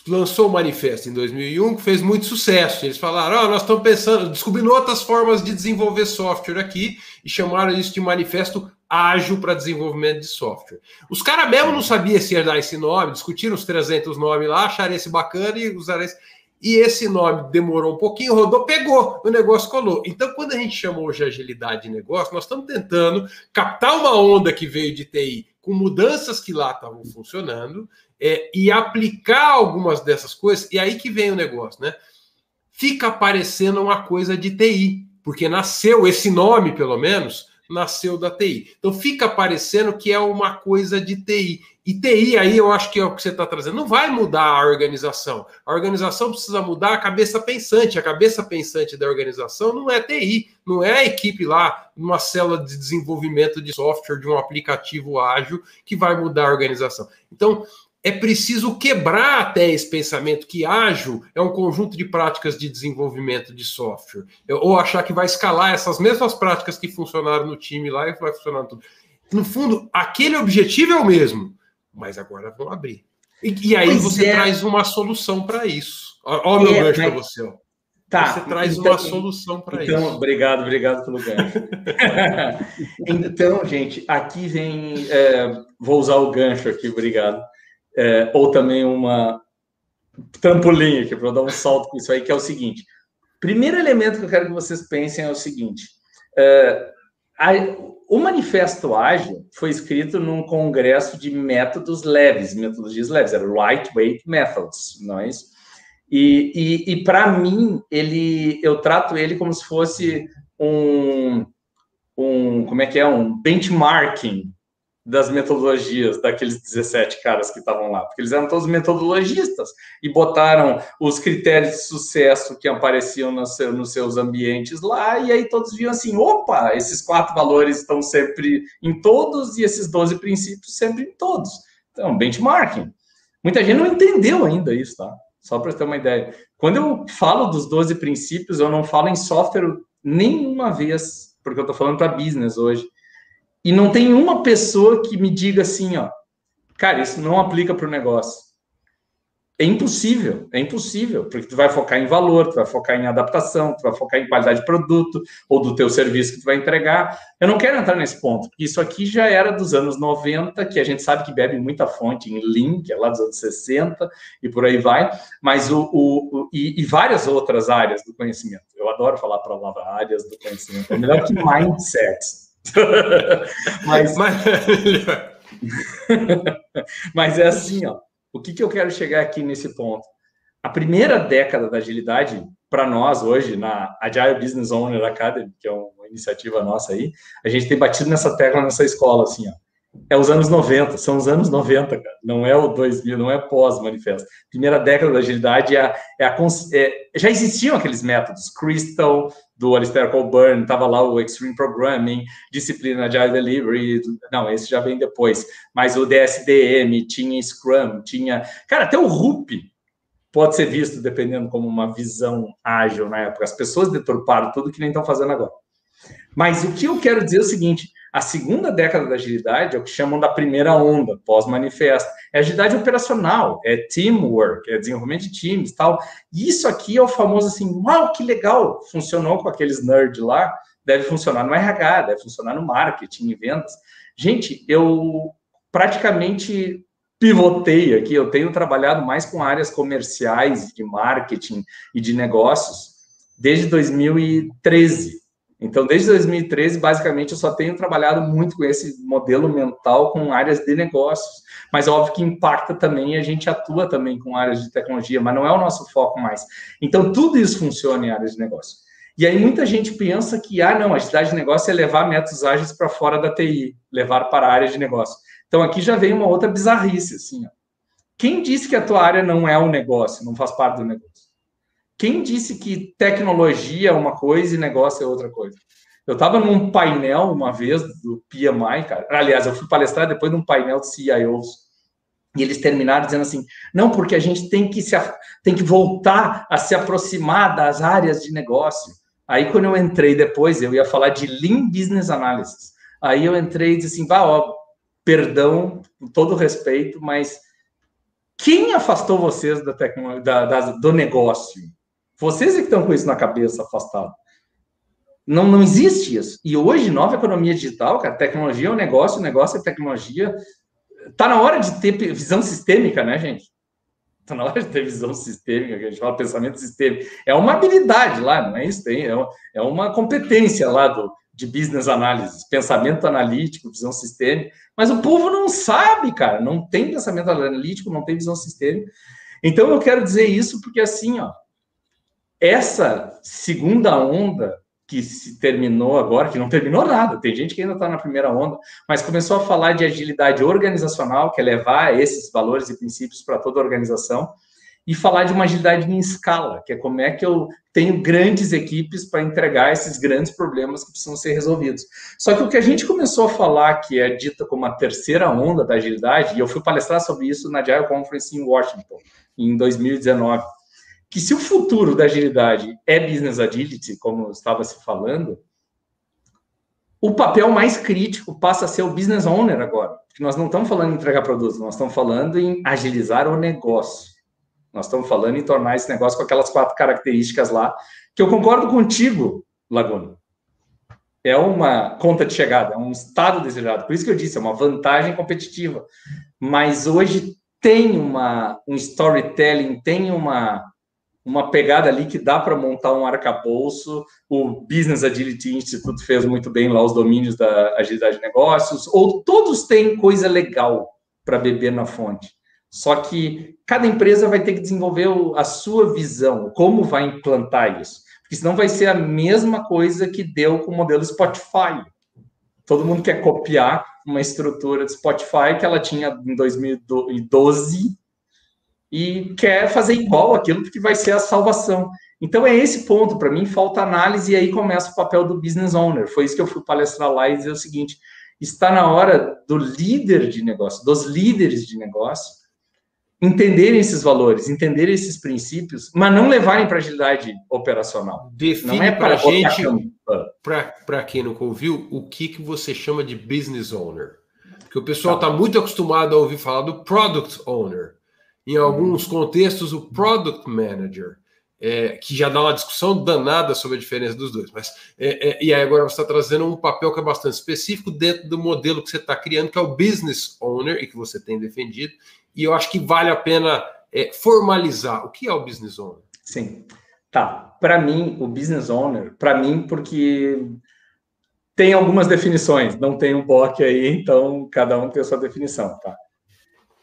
lançou o manifesto em 2001, que fez muito sucesso. Eles falaram: oh, nós estamos pensando, descobrindo outras formas de desenvolver software aqui, e chamaram isso de manifesto ágil para desenvolvimento de software. Os caras mesmo não sabiam se ia dar esse nome, discutiram os 300 nomes lá, acharam esse bacana e usaram esse. E esse nome demorou um pouquinho, rodou, pegou, o negócio colou. Então, quando a gente chama hoje de agilidade de negócio, nós estamos tentando captar uma onda que veio de TI com mudanças que lá estavam funcionando é, e aplicar algumas dessas coisas, e aí que vem o negócio, né? Fica parecendo uma coisa de TI, porque nasceu esse nome, pelo menos, nasceu da TI. Então fica parecendo que é uma coisa de TI. E TI aí eu acho que é o que você está trazendo. Não vai mudar a organização. A organização precisa mudar a cabeça pensante. A cabeça pensante da organização não é TI, não é a equipe lá, numa célula de desenvolvimento de software, de um aplicativo ágil, que vai mudar a organização. Então, é preciso quebrar até esse pensamento que ágil é um conjunto de práticas de desenvolvimento de software, ou achar que vai escalar essas mesmas práticas que funcionaram no time lá e vai funcionar tudo. No fundo, aquele objetivo é o mesmo, mas agora vão abrir. E, e aí pois você é. traz uma solução para isso. Olha o meu é, gancho mas... para você. Ó. Tá, você traz então, uma solução para então, isso. Obrigado, obrigado pelo gancho. <laughs> então, gente, aqui vem. É, vou usar o gancho aqui, obrigado é, ou também uma trampolim aqui para dar um salto com isso aí, que é o seguinte. Primeiro elemento que eu quero que vocês pensem é o seguinte: é, a, o Manifesto Ágil foi escrito num congresso de métodos leves, metodologias leves, era lightweight methods, não é isso? E, e, e para mim, ele, eu trato ele como se fosse um, um, como é que é, um benchmarking das metodologias daqueles 17 caras que estavam lá, porque eles eram todos metodologistas e botaram os critérios de sucesso que apareciam nos seus, nos seus ambientes lá, e aí todos viam assim: opa, esses quatro valores estão sempre em todos e esses 12 princípios sempre em todos. Então, benchmarking. Muita gente não entendeu ainda isso, tá? Só para ter uma ideia. Quando eu falo dos 12 princípios, eu não falo em software nenhuma vez, porque eu estou falando para business hoje. E não tem uma pessoa que me diga assim, ó, cara, isso não aplica para o negócio. é impossível, é impossível, porque tu vai focar em valor, tu vai focar em adaptação, tu vai focar em qualidade de produto ou do teu serviço que tu vai entregar. Eu não quero entrar nesse ponto, porque isso aqui já era dos anos 90, que a gente sabe que bebe muita fonte em Lean, que é lá dos anos 60 e por aí vai, mas o, o, o e, e, várias outras áreas do conhecimento. Eu adoro falar para palavra áreas do conhecimento, é melhor que mindset. <laughs> mas, mas... <laughs> mas é assim, ó o que, que eu quero chegar aqui nesse ponto? A primeira década da agilidade, para nós hoje, na Agile Business Owner Academy, que é uma iniciativa nossa aí, a gente tem batido nessa tecla nessa escola, assim, ó. É os anos 90, são os anos 90, cara. Não é o 2000, não é pós-manifesto. Primeira década da agilidade é, é a, é, já existiam aqueles métodos, Crystal, do Alistair Colburn, estava lá o Extreme Programming, Disciplina Agile Delivery, não, esse já vem depois, mas o DSDM, tinha Scrum, tinha... Cara, até o RUP pode ser visto, dependendo como uma visão ágil na época. As pessoas deturparam tudo que nem estão fazendo agora. Mas o que eu quero dizer é o seguinte, a segunda década da agilidade é o que chamam da primeira onda, pós-manifesto. É agilidade operacional, é teamwork, é desenvolvimento de times tal. E isso aqui é o famoso assim, uau, que legal, funcionou com aqueles nerds lá, deve funcionar no RH, deve funcionar no marketing e vendas. Gente, eu praticamente pivotei aqui, eu tenho trabalhado mais com áreas comerciais, de marketing e de negócios desde 2013. Então, desde 2013, basicamente, eu só tenho trabalhado muito com esse modelo mental com áreas de negócios. Mas óbvio que impacta também, a gente atua também com áreas de tecnologia, mas não é o nosso foco mais. Então, tudo isso funciona em áreas de negócio. E aí muita gente pensa que, ah, não, a atividade de negócio é levar métodos ágeis para fora da TI, levar para a área de negócio. Então, aqui já vem uma outra bizarrice, assim, ó. Quem disse que a tua área não é um negócio, não faz parte do negócio? Quem disse que tecnologia é uma coisa e negócio é outra coisa? Eu estava num painel uma vez do PMI, cara. Aliás, eu fui palestrar depois de um painel de CIOs. E eles terminaram dizendo assim: não, porque a gente tem que, se, tem que voltar a se aproximar das áreas de negócio. Aí, quando eu entrei depois, eu ia falar de Lean Business Analysis. Aí eu entrei e disse assim: vá, ó, perdão, com todo respeito, mas quem afastou vocês da tecnologia, da, da, do negócio? Vocês é que estão com isso na cabeça afastado. Não, não existe isso. E hoje, nova economia digital, cara, tecnologia é um negócio, o negócio é tecnologia. Tá na hora de ter visão sistêmica, né, gente? Tá na hora de ter visão sistêmica, que a gente fala pensamento sistêmico. É uma habilidade lá, não é isso? Tem, é, uma, é uma competência lá do, de business analysis, pensamento analítico, visão sistêmica. Mas o povo não sabe, cara. Não tem pensamento analítico, não tem visão sistêmica. Então eu quero dizer isso porque assim, ó, essa segunda onda que se terminou agora, que não terminou nada, tem gente que ainda está na primeira onda, mas começou a falar de agilidade organizacional, que é levar esses valores e princípios para toda a organização, e falar de uma agilidade em escala, que é como é que eu tenho grandes equipes para entregar esses grandes problemas que precisam ser resolvidos. Só que o que a gente começou a falar, que é dita como a terceira onda da agilidade, e eu fui palestrar sobre isso na Agile Conference em Washington, em 2019, que se o futuro da agilidade é business agility, como estava se falando, o papel mais crítico passa a ser o business owner agora. Porque nós não estamos falando em entregar produtos, nós estamos falando em agilizar o negócio. Nós estamos falando em tornar esse negócio com aquelas quatro características lá, que eu concordo contigo, Laguna. É uma conta de chegada, é um estado desejado. Por isso que eu disse, é uma vantagem competitiva. Mas hoje tem uma, um storytelling, tem uma, uma pegada ali que dá para montar um arcabouço. O Business Agility Institute fez muito bem lá os domínios da agilidade de negócios, ou todos têm coisa legal para beber na fonte. Só que cada empresa vai ter que desenvolver a sua visão, como vai implantar isso. Porque senão vai ser a mesma coisa que deu com o modelo Spotify. Todo mundo quer copiar uma estrutura de Spotify que ela tinha em 2012 e quer fazer igual aquilo porque vai ser a salvação. Então é esse ponto, para mim falta análise e aí começa o papel do business owner. Foi isso que eu fui palestrar lá e dizer o seguinte: está na hora do líder de negócio, dos líderes de negócio, entenderem esses valores, entenderem esses princípios, mas não levarem para agilidade operacional. Define não é para a gente, para quem nunca ouviu, o que, que você chama de business owner. Porque o pessoal está tá muito acostumado a ouvir falar do product owner em alguns contextos, o Product Manager, é, que já dá uma discussão danada sobre a diferença dos dois. Mas é, é, e aí agora você está trazendo um papel que é bastante específico dentro do modelo que você está criando, que é o Business Owner, e que você tem defendido. E eu acho que vale a pena é, formalizar. O que é o Business Owner? Sim. Tá. Para mim, o Business Owner, para mim, porque tem algumas definições, não tem um POC aí, então cada um tem a sua definição, tá?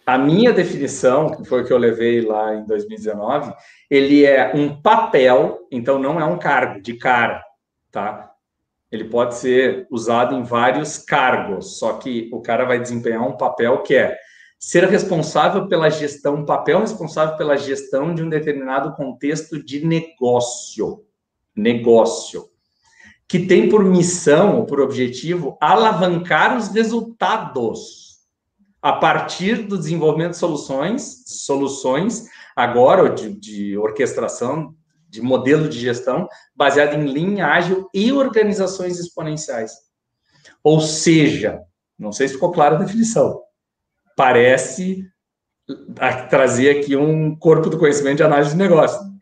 A minha definição, que foi que eu levei lá em 2019, ele é um papel, então não é um cargo de cara, tá? Ele pode ser usado em vários cargos, só que o cara vai desempenhar um papel que é ser responsável pela gestão, um papel responsável pela gestão de um determinado contexto de negócio. Negócio que tem por missão ou por objetivo alavancar os resultados a partir do desenvolvimento de soluções, soluções agora de, de orquestração, de modelo de gestão baseado em linha ágil e organizações exponenciais. Ou seja, não sei se ficou clara a definição, parece trazer aqui um corpo do conhecimento de análise de negócio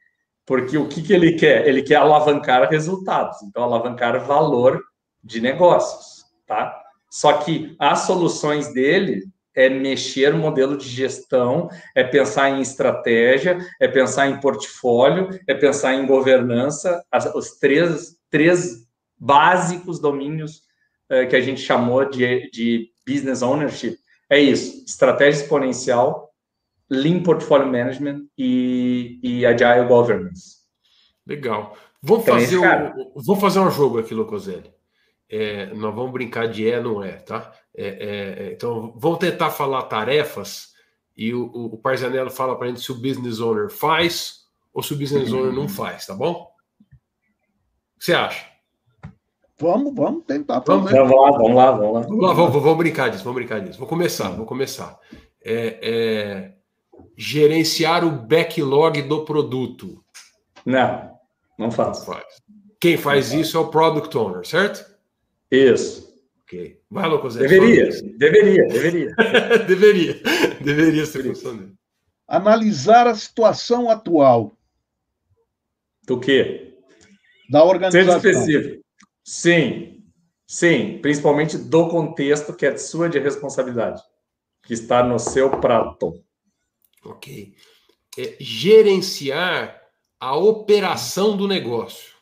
porque o que, que ele quer? Ele quer alavancar resultados, então alavancar valor de negócios, tá? Só que as soluções dele é mexer no modelo de gestão, é pensar em estratégia, é pensar em portfólio, é pensar em governança, as, os três, três básicos domínios é, que a gente chamou de, de business ownership. É isso: estratégia exponencial, Lean Portfolio Management e, e Agile Governance. Legal. Vamos então, fazer, um, vamos fazer um jogo aqui, Locoselli. É, nós vamos brincar de é, não é, tá? É, é, é então, vamos tentar falar tarefas e o, o, o Parzanello fala para a gente se o business owner faz ou se o business owner não faz, tá bom? O que você acha? Vamos, vamos tentar. Vamos, vamos lá, vamos lá, vamos lá. Vamos, lá, vamos, vamos brincar disso, vamos brincar disso. Vou começar, vou começar. É, é, gerenciar o backlog do produto? Não, não faz. faz. Quem faz isso é o product owner, certo? Isso. Ok. Vai, Locosé. Deveria, deveria, deveria. <laughs> deveria. Deveria ser função dele. Analisar a situação atual. Do quê? Da organização. Seja específico. Sim, sim. Principalmente do contexto que é de sua de responsabilidade. Que está no seu prato. Ok. É, gerenciar a operação do negócio.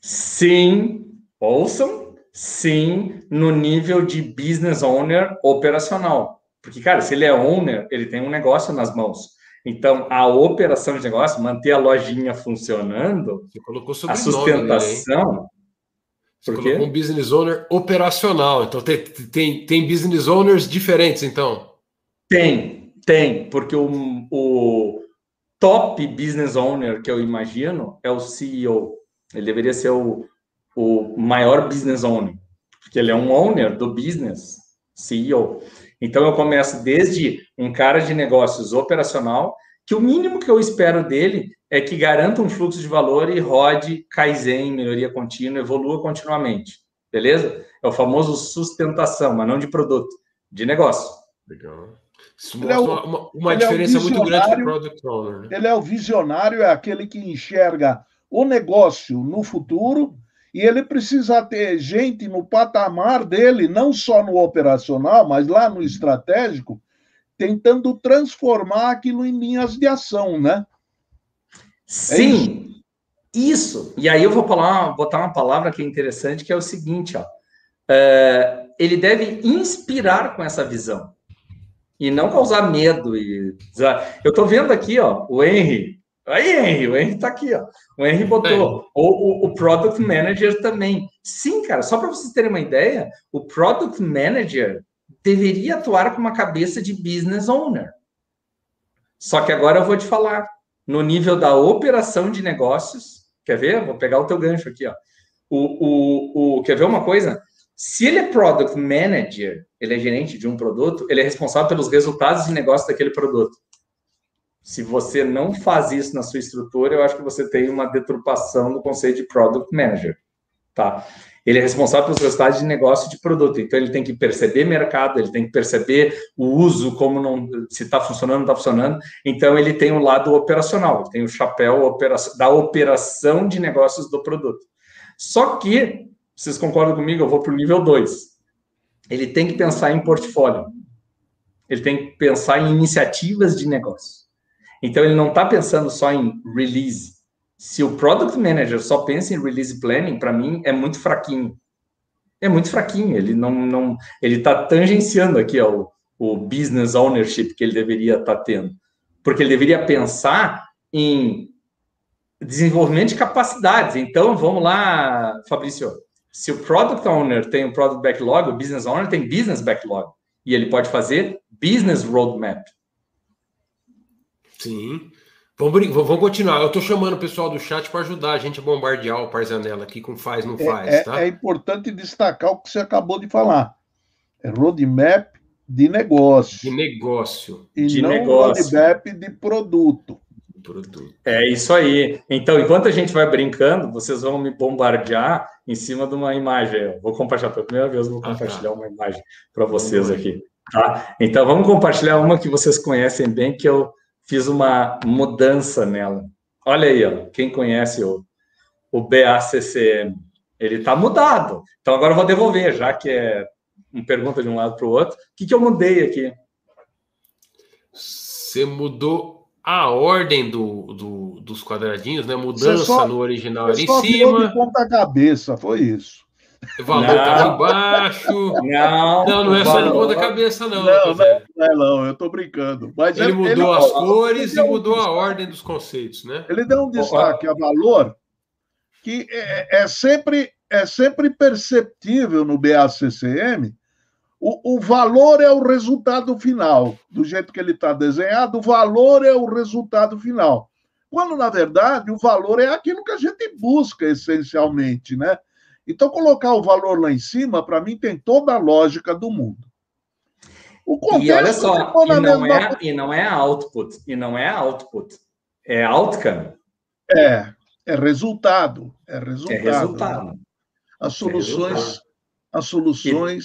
Sim, ouçam, sim, no nível de business owner operacional. Porque, cara, se ele é owner, ele tem um negócio nas mãos. Então, a operação de negócio, manter a lojinha funcionando, Você a sustentação. Você Por colocou um business owner operacional. Então, tem, tem, tem business owners diferentes, então? Tem, tem, porque o, o top business owner que eu imagino é o CEO. Ele deveria ser o, o maior business owner, porque ele é um owner do business, CEO. Então eu começo desde um cara de negócios operacional, que o mínimo que eu espero dele é que garanta um fluxo de valor e rode Kaizen, melhoria contínua, evolua continuamente. Beleza? É o famoso sustentação, mas não de produto, de negócio. Legal. Isso mostra é o, uma, uma diferença é muito grande para o Product Owner. Né? Ele é o visionário, é aquele que enxerga o negócio no futuro e ele precisa ter gente no patamar dele, não só no operacional, mas lá no estratégico, tentando transformar aquilo em linhas de ação, né? Sim, é isso. isso. E aí eu vou falar, botar uma palavra que é interessante, que é o seguinte, ó. É, ele deve inspirar com essa visão e não causar medo. E eu estou vendo aqui, ó, o Henry. Aí, Henry, o Henry está aqui, ó. O Henry botou. O, o, o Product Manager também. Sim, cara, só para vocês terem uma ideia, o Product Manager deveria atuar com uma cabeça de business owner. Só que agora eu vou te falar. No nível da operação de negócios, quer ver? Vou pegar o teu gancho aqui, ó. O, o, o, quer ver uma coisa? Se ele é product manager, ele é gerente de um produto, ele é responsável pelos resultados de negócio daquele produto. Se você não faz isso na sua estrutura, eu acho que você tem uma deturpação do conceito de product manager, tá? Ele é responsável pelos resultados de negócio de produto. Então, ele tem que perceber mercado, ele tem que perceber o uso, como não, se está funcionando, não está funcionando. Então, ele tem o um lado operacional, tem o chapéu da operação de negócios do produto. Só que, vocês concordam comigo, eu vou para o nível 2. Ele tem que pensar em portfólio. Ele tem que pensar em iniciativas de negócio. Então, ele não está pensando só em release. Se o product manager só pensa em release planning, para mim é muito fraquinho. É muito fraquinho. Ele não, não ele está tangenciando aqui ó, o, o business ownership que ele deveria estar tá tendo, porque ele deveria pensar em desenvolvimento de capacidades. Então, vamos lá, Fabrício. Se o product owner tem o product backlog, o business owner tem business backlog. E ele pode fazer business roadmap. Sim. Vamos, vamos continuar. Eu estou chamando o pessoal do chat para ajudar a gente a bombardear o Parzanella aqui com faz, não é, faz, é, tá? É importante destacar o que você acabou de falar. É roadmap de negócio. De negócio. E de não negócio. roadmap de produto. produto. É isso aí. Então, enquanto a gente vai brincando, vocês vão me bombardear em cima de uma imagem. Eu vou compartilhar pela primeira vez, vou compartilhar ah, tá. uma imagem para vocês aqui. Tá? Então, vamos compartilhar uma que vocês conhecem bem, que eu fiz uma mudança nela. Olha aí, ó, quem conhece o, o BACCM, ele está mudado. Então agora eu vou devolver, já que é uma pergunta de um lado para o outro. O que, que eu mudei aqui? Você mudou a ordem do, do dos quadradinhos, né? Mudança só, no original ali em cima. De ponta cabeça, foi isso. O valor tá embaixo. Não, não, não é só de ponta cabeça, não. Não, não, não, é não, eu tô brincando. Mas ele é, mudou ele, as cores e mudou a ordem dos conceitos, né? Ele deu um destaque a valor que é, é sempre, é sempre perceptível no BACCM. O, o valor é o resultado final. Do jeito que ele está desenhado, o valor é o resultado final. Quando, na verdade, o valor é aquilo que a gente busca essencialmente, né? Então, colocar o valor lá em cima, para mim, tem toda a lógica do mundo. O contexto e olha só, e não, é, e não é output, e não é output, é outcome. É, é resultado, é resultado. É resultado. Né? As soluções, é resultado. as soluções.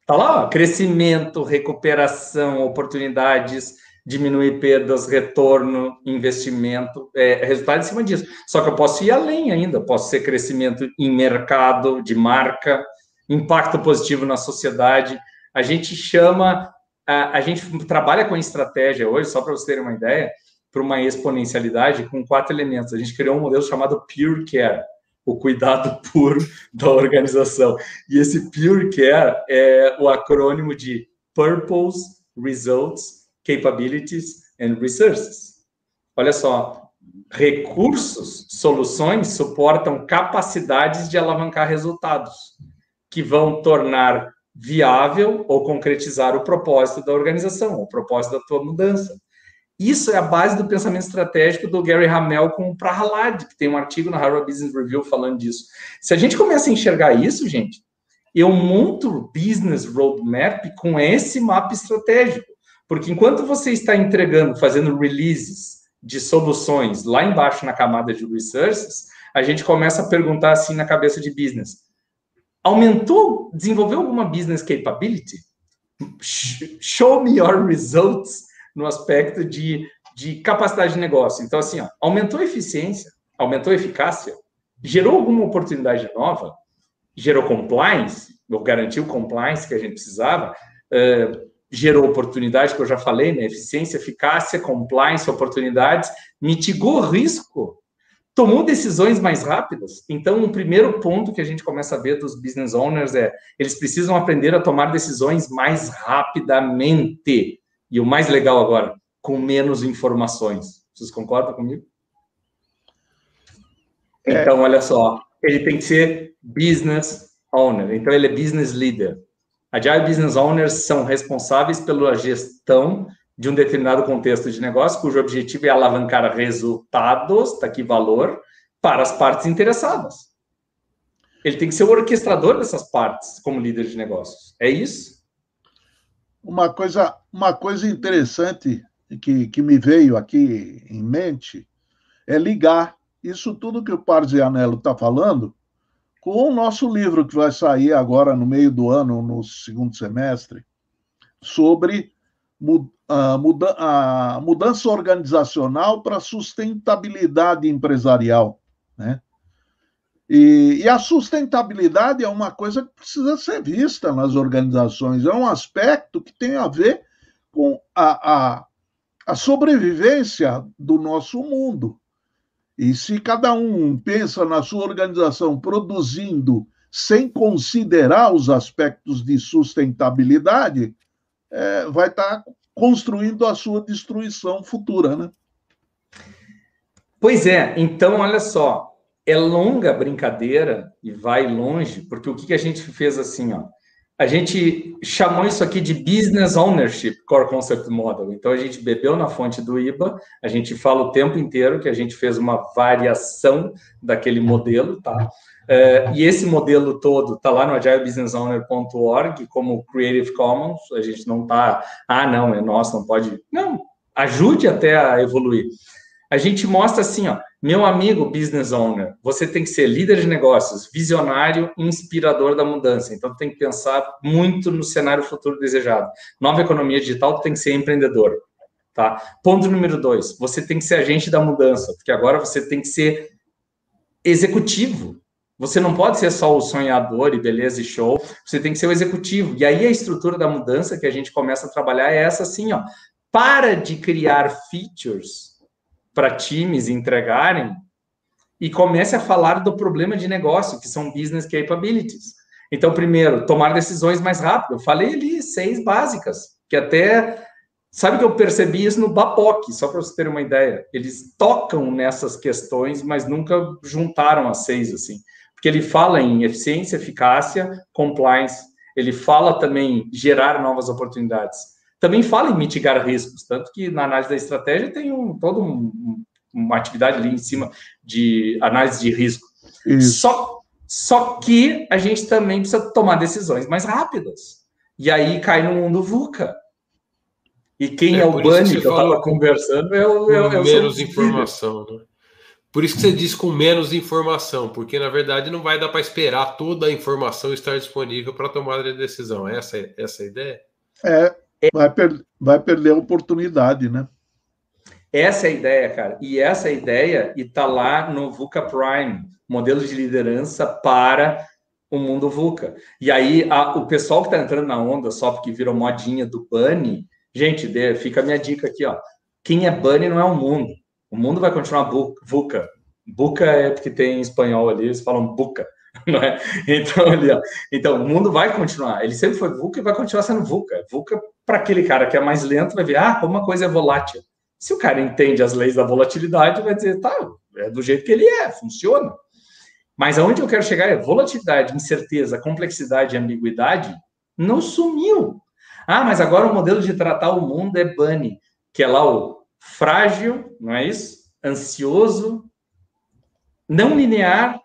Está lá, ó, crescimento, recuperação, oportunidades, diminuir perdas, retorno, investimento, é, resultado em cima disso. Só que eu posso ir além ainda, posso ser crescimento em mercado, de marca, impacto positivo na sociedade. A gente chama, a, a gente trabalha com estratégia hoje, só para vocês terem uma ideia, para uma exponencialidade com quatro elementos. A gente criou um modelo chamado Pure Care, o cuidado <laughs> puro da organização. E esse Pure Care é o acrônimo de Purpose, Results, capabilities and resources. Olha só, recursos, soluções suportam capacidades de alavancar resultados que vão tornar viável ou concretizar o propósito da organização, o propósito da tua mudança. Isso é a base do pensamento estratégico do Gary Hamel com o Prahalad, que tem um artigo na Harvard Business Review falando disso. Se a gente começa a enxergar isso, gente, eu monto o business roadmap com esse mapa estratégico. Porque enquanto você está entregando, fazendo releases de soluções lá embaixo na camada de resources, a gente começa a perguntar assim na cabeça de business: aumentou, desenvolveu alguma business capability? Show me your results no aspecto de, de capacidade de negócio. Então, assim, ó, aumentou a eficiência, aumentou a eficácia, gerou alguma oportunidade nova, gerou compliance, ou garantiu compliance que a gente precisava, uh, gerou oportunidade, que eu já falei, né? Eficiência, eficácia, compliance, oportunidades, mitigou risco, tomou decisões mais rápidas. Então, um primeiro ponto que a gente começa a ver dos business owners é eles precisam aprender a tomar decisões mais rapidamente. E o mais legal agora, com menos informações. Vocês concordam comigo? É. Então, olha só, ele tem que ser business owner. Então, ele é business leader. Agile Business Owners são responsáveis pela gestão de um determinado contexto de negócio, cujo objetivo é alavancar resultados, está aqui valor, para as partes interessadas. Ele tem que ser o orquestrador dessas partes como líder de negócios. É isso? Uma coisa, uma coisa interessante que, que me veio aqui em mente é ligar isso tudo que o Parzianello está falando com o nosso livro que vai sair agora no meio do ano, no segundo semestre, sobre a mudança organizacional para sustentabilidade empresarial. Né? E, e, a sustentabilidade é uma coisa que precisa ser vista nas organizações, é um aspecto que tem a ver com a, a, a sobrevivência do nosso mundo. E se cada um pensa na sua organização produzindo sem considerar os aspectos de sustentabilidade, é, vai estar tá construindo a sua destruição futura, né? Pois é, então olha só, é longa a brincadeira e vai longe, porque o que, que a gente fez assim, ó? A gente chamou isso aqui de Business Ownership Core Concept Model. Então, a gente bebeu na fonte do IBA, a gente fala o tempo inteiro que a gente fez uma variação daquele modelo, tá? É, e esse modelo todo está lá no agilebusinessowner.org como Creative Commons. A gente não está, ah, não, é nosso, não pode. Não, ajude até a evoluir. A gente mostra assim, ó, meu amigo business owner, você tem que ser líder de negócios, visionário, inspirador da mudança. Então, tem que pensar muito no cenário futuro desejado. Nova economia digital tem que ser empreendedor. Tá? Ponto número dois: você tem que ser agente da mudança, porque agora você tem que ser executivo. Você não pode ser só o sonhador e beleza e show, você tem que ser o executivo. E aí a estrutura da mudança que a gente começa a trabalhar é essa assim, ó. Para de criar features para times entregarem e comece a falar do problema de negócio, que são business capabilities. Então, primeiro, tomar decisões mais rápido. Eu falei ali seis básicas, que até sabe que eu percebi isso no Bapoc, só para você ter uma ideia. Eles tocam nessas questões, mas nunca juntaram as seis assim. Porque ele fala em eficiência, eficácia, compliance. Ele fala também gerar novas oportunidades também fala em mitigar riscos, tanto que na análise da estratégia tem um, toda um, uma atividade ali em cima de análise de risco. Só, só que a gente também precisa tomar decisões mais rápidas. E aí cai no mundo VUCA. E quem é, é o Bunny que, que eu estava conversando é o. É, é menos informação, né? Por isso que você diz com menos informação, porque na verdade não vai dar para esperar toda a informação estar disponível para tomar a decisão. Essa, essa é a ideia? É, vai, per vai perder a oportunidade, né? Essa é a ideia, cara. E essa é a ideia e tá lá no VUCA Prime, modelo de liderança para o mundo VUCA. E aí a, o pessoal que está entrando na onda só porque virou modinha do Bunny, gente, de, fica a minha dica aqui, ó. Quem é Bunny não é o mundo. O mundo vai continuar VUCA. VUCA é porque tem em espanhol ali, eles falam buca. <laughs> É? Então, ali, ó. então, o mundo vai continuar. Ele sempre foi VUCA e vai continuar sendo VUCA. VUCA, para aquele cara que é mais lento, vai ver, ah, uma coisa é volátil. Se o cara entende as leis da volatilidade, vai dizer, tá, é do jeito que ele é, funciona. Mas aonde eu quero chegar é volatilidade, incerteza, complexidade e ambiguidade não sumiu. Ah, mas agora o modelo de tratar o mundo é Bunny, que é lá o frágil, não é isso? Ansioso, não linear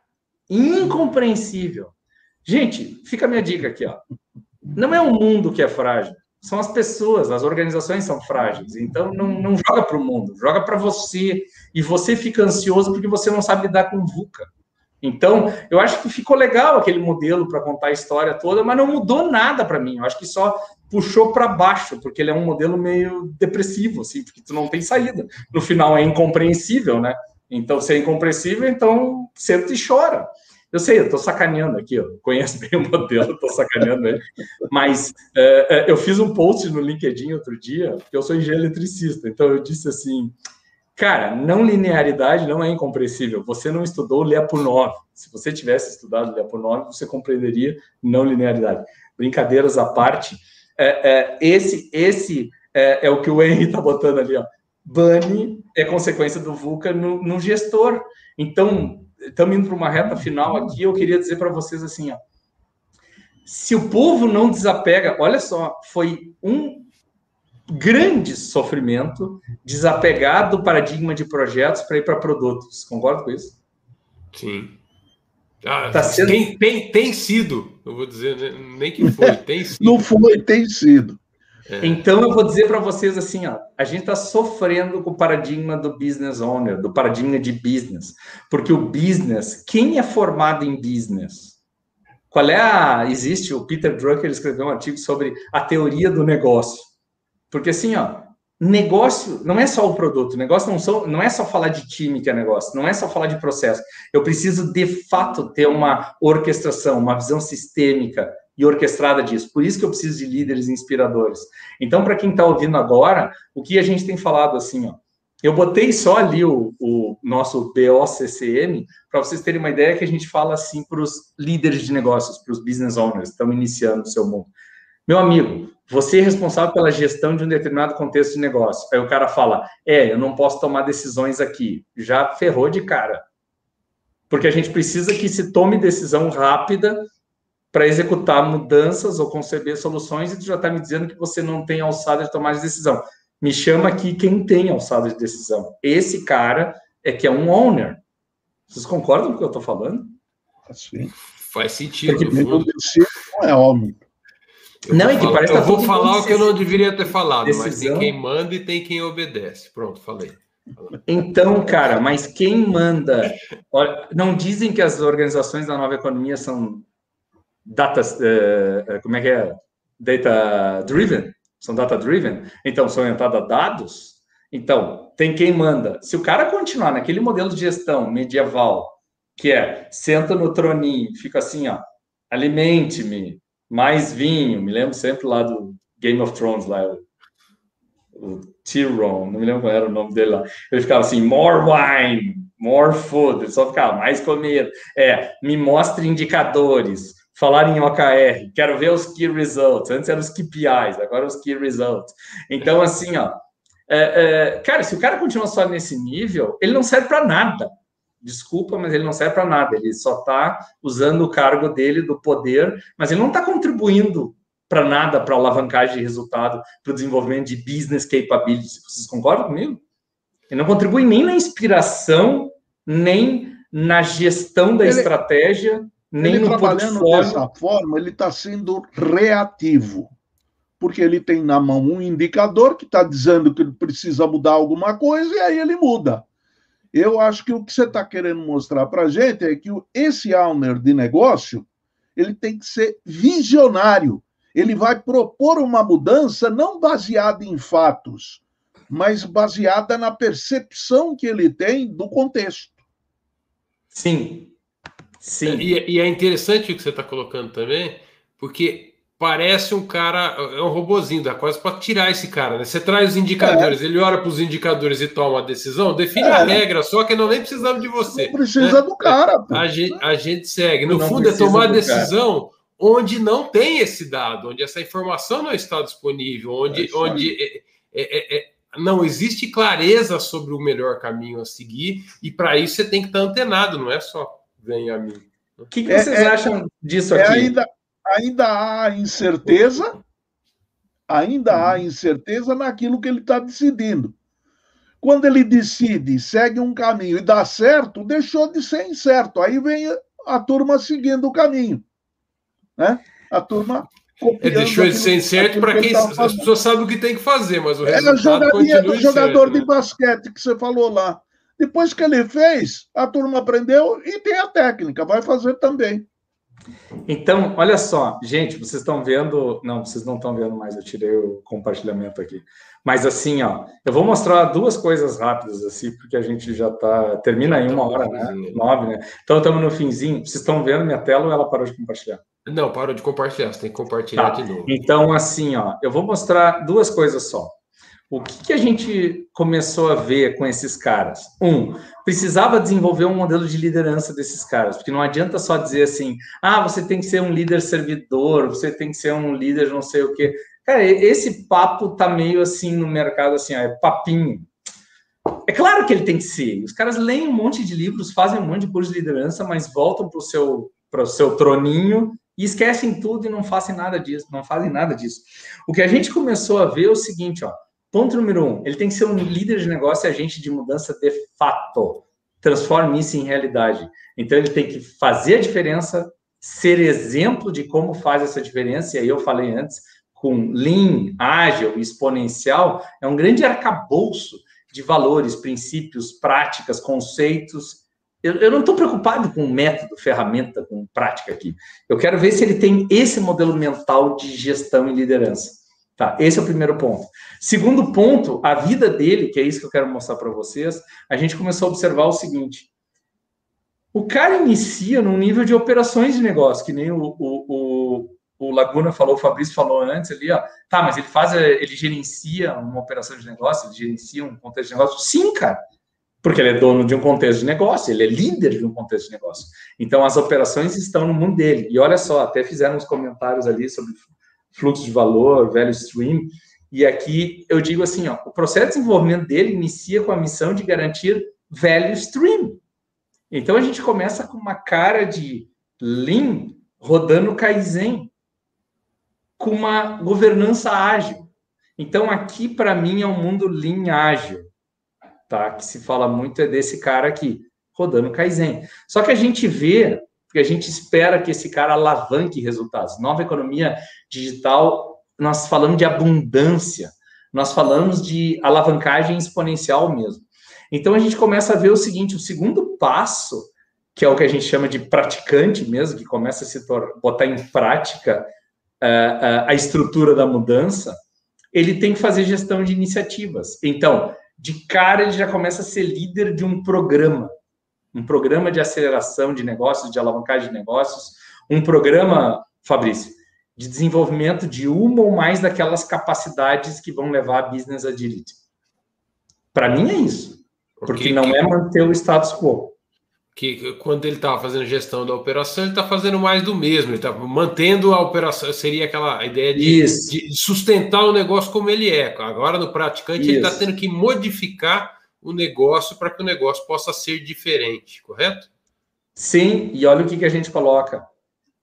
incompreensível. Gente, fica a minha dica aqui, ó. Não é o mundo que é frágil, são as pessoas, as organizações são frágeis. Então não, não joga para o mundo, joga para você. E você fica ansioso porque você não sabe lidar com VUCA. Então, eu acho que ficou legal aquele modelo para contar a história toda, mas não mudou nada para mim. Eu acho que só puxou para baixo, porque ele é um modelo meio depressivo, assim, porque tu não tem saída. No final é incompreensível, né? Então, se é incompreensível, então senta e chora. Eu sei, eu estou sacaneando aqui, ó. conheço bem o modelo, estou sacaneando ele. Mas é, é, eu fiz um post no LinkedIn outro dia, porque eu sou engenheiro eletricista. Então eu disse assim, cara, não linearidade não é incompreensível. Você não estudou Lyapunov. Se você tivesse estudado Lyapunov, você compreenderia não linearidade. Brincadeiras à parte, é, é esse, esse é, é, o que o Henry está botando ali, ó. Bunny é consequência do VUCA no, no gestor. Então, estamos indo para uma reta final aqui. Eu queria dizer para vocês assim: ó, se o povo não desapega, olha só, foi um grande sofrimento desapegar do paradigma de projetos para ir para produtos. Concorda com isso? Sim. Ah, tá sendo... tem, tem, tem sido, eu vou dizer, nem que foi, tem <laughs> sido. Não foi, tem sido. É. Então eu vou dizer para vocês assim, ó, a gente está sofrendo com o paradigma do business owner, do paradigma de business, porque o business, quem é formado em business? Qual é a? Existe o Peter Drucker escreveu um artigo sobre a teoria do negócio, porque assim, ó, negócio não é só o produto, negócio não, são, não é só falar de time que é negócio, não é só falar de processo. Eu preciso de fato ter uma orquestração, uma visão sistêmica e orquestrada disso. Por isso que eu preciso de líderes inspiradores. Então, para quem está ouvindo agora, o que a gente tem falado assim, ó, eu botei só ali o, o nosso BOCCM para vocês terem uma ideia que a gente fala assim para os líderes de negócios, para os business owners estão iniciando o seu mundo. Meu amigo, você é responsável pela gestão de um determinado contexto de negócio. Aí o cara fala: É, eu não posso tomar decisões aqui. Já ferrou de cara. Porque a gente precisa que se tome decisão rápida para executar mudanças ou conceber soluções e tu já está me dizendo que você não tem alçada de tomar de decisão. Me chama aqui quem tem alçada de decisão. Esse cara é que é um owner. Vocês concordam com o que eu estou falando? Sim. Faz sentido. Porque não é homem. Eu não, e que parece Eu tá vou falar o que eu não deveria ter falado, decisão. mas tem quem manda e tem quem obedece. Pronto, falei. Então, cara, mas quem manda? Olha, não dizem que as organizações da nova economia são data, uh, como é que é? Data driven? São data driven? Então, são orientadas a dados? Então, tem quem manda. Se o cara continuar naquele modelo de gestão medieval, que é senta no troninho, fica assim, ó, alimente-me, mais vinho, me lembro sempre lá do Game of Thrones, lá, o, o Tyrion, não me lembro qual era o nome dele lá. Ele ficava assim, more wine, more food, ele só ficava mais comida. É, me mostre indicadores, falar em OKR, quero ver os key results. Antes eram os KPIs, agora os key results. Então, assim, ó, é, é, cara, se o cara continua só nesse nível, ele não serve para nada. Desculpa, mas ele não serve para nada. Ele só está usando o cargo dele, do poder, mas ele não está contribuindo para nada para alavancagem de resultado, para o desenvolvimento de business capabilities. Vocês concordam comigo? Ele não contribui nem na inspiração, nem na gestão da ele, estratégia, nem ele no trabalhando portfólio. dessa forma, ele está sendo reativo, porque ele tem na mão um indicador que está dizendo que ele precisa mudar alguma coisa e aí ele muda. Eu acho que o que você está querendo mostrar para a gente é que esse owner de negócio ele tem que ser visionário. Ele vai propor uma mudança não baseada em fatos, mas baseada na percepção que ele tem do contexto. Sim. Sim. E, e é interessante o que você está colocando também, porque parece um cara, é um robozinho, dá quase para tirar esse cara, né? Você traz os indicadores, é. ele olha para os indicadores e toma a decisão, define é. a regra, só que não nem precisamos de você. Não precisa né? do cara. A gente, a gente segue. No não fundo, é tomar a decisão cara. onde não tem esse dado, onde essa informação não está disponível, onde, é onde é, é, é, não existe clareza sobre o melhor caminho a seguir, e para isso você tem que estar antenado, não é só vem a mim. O que, que vocês acham disso aqui? ainda ainda há incerteza, ainda há incerteza naquilo que ele está decidindo. Quando ele decide, segue um caminho e dá certo, deixou de ser incerto. Aí vem a turma seguindo o caminho. Né? A turma ele deixou de ser incerto para quem as pessoas sabem o que tem que fazer, mas o é resultado é continua do jogador de né? basquete que você falou lá. Depois que ele fez, a turma aprendeu e tem a técnica, vai fazer também. Então, olha só, gente, vocês estão vendo. Não, vocês não estão vendo mais, eu tirei o compartilhamento aqui. Mas assim, ó, eu vou mostrar duas coisas rápidas, assim, porque a gente já tá. Termina em uma hora, né? Nove, né? Então estamos no finzinho. Vocês estão vendo minha tela ou ela parou de compartilhar? Não, parou de compartilhar, você tem que compartilhar tá. de novo. Então, assim, ó, eu vou mostrar duas coisas só. O que, que, a gente começou a ver com esses caras? Um, precisava desenvolver um modelo de liderança desses caras, porque não adianta só dizer assim, ah, você tem que ser um líder servidor, você tem que ser um líder não sei o quê. Cara, esse papo tá meio assim no mercado, assim, ó, é papinho. É claro que ele tem que ser. Os caras leem um monte de livros, fazem um monte de curso de liderança, mas voltam para o seu, seu troninho e esquecem tudo e não fazem nada disso, não fazem nada disso. O que a gente começou a ver é o seguinte, ó, Ponto número um, ele tem que ser um líder de negócio e agente de mudança de fato. Transforme isso em realidade. Então, ele tem que fazer a diferença, ser exemplo de como faz essa diferença. E aí eu falei antes, com lean, ágil, exponencial, é um grande arcabouço de valores, princípios, práticas, conceitos. Eu, eu não estou preocupado com método, ferramenta, com prática aqui. Eu quero ver se ele tem esse modelo mental de gestão e liderança. Tá, esse é o primeiro ponto. Segundo ponto, a vida dele, que é isso que eu quero mostrar para vocês, a gente começou a observar o seguinte: o cara inicia num nível de operações de negócio, que nem o, o, o, o Laguna falou, o Fabrício falou antes ali, ó. Tá, mas ele faz, ele gerencia uma operação de negócio, ele gerencia um contexto de negócio? Sim, cara. Porque ele é dono de um contexto de negócio, ele é líder de um contexto de negócio. Então, as operações estão no mundo dele. E olha só, até fizeram uns comentários ali sobre fluxo de valor, value stream. E aqui eu digo assim, ó, o processo de desenvolvimento dele inicia com a missão de garantir value stream. Então, a gente começa com uma cara de Lean rodando Kaizen com uma governança ágil. Então, aqui, para mim, é um mundo lean ágil, tá? Que se fala muito é desse cara aqui, rodando Kaizen. Só que a gente vê, porque a gente espera que esse cara alavanque resultados. Nova economia digital, nós falamos de abundância, nós falamos de alavancagem exponencial mesmo. Então, a gente começa a ver o seguinte, o segundo passo, que é o que a gente chama de praticante mesmo, que começa a se botar em prática a estrutura da mudança, ele tem que fazer gestão de iniciativas. Então, de cara, ele já começa a ser líder de um programa, um programa de aceleração de negócios, de alavancagem de negócios, um programa, Fabrício, de desenvolvimento de uma ou mais daquelas capacidades que vão levar a business agility. Para mim é isso, porque não é manter o status quo que quando ele estava fazendo gestão da operação, ele está fazendo mais do mesmo, ele está mantendo a operação, seria aquela ideia de, de, sustentar o negócio como ele é. Agora, no praticante, Isso. ele está tendo que modificar o negócio para que o negócio possa ser diferente, correto? Sim, e olha o que, que a gente coloca.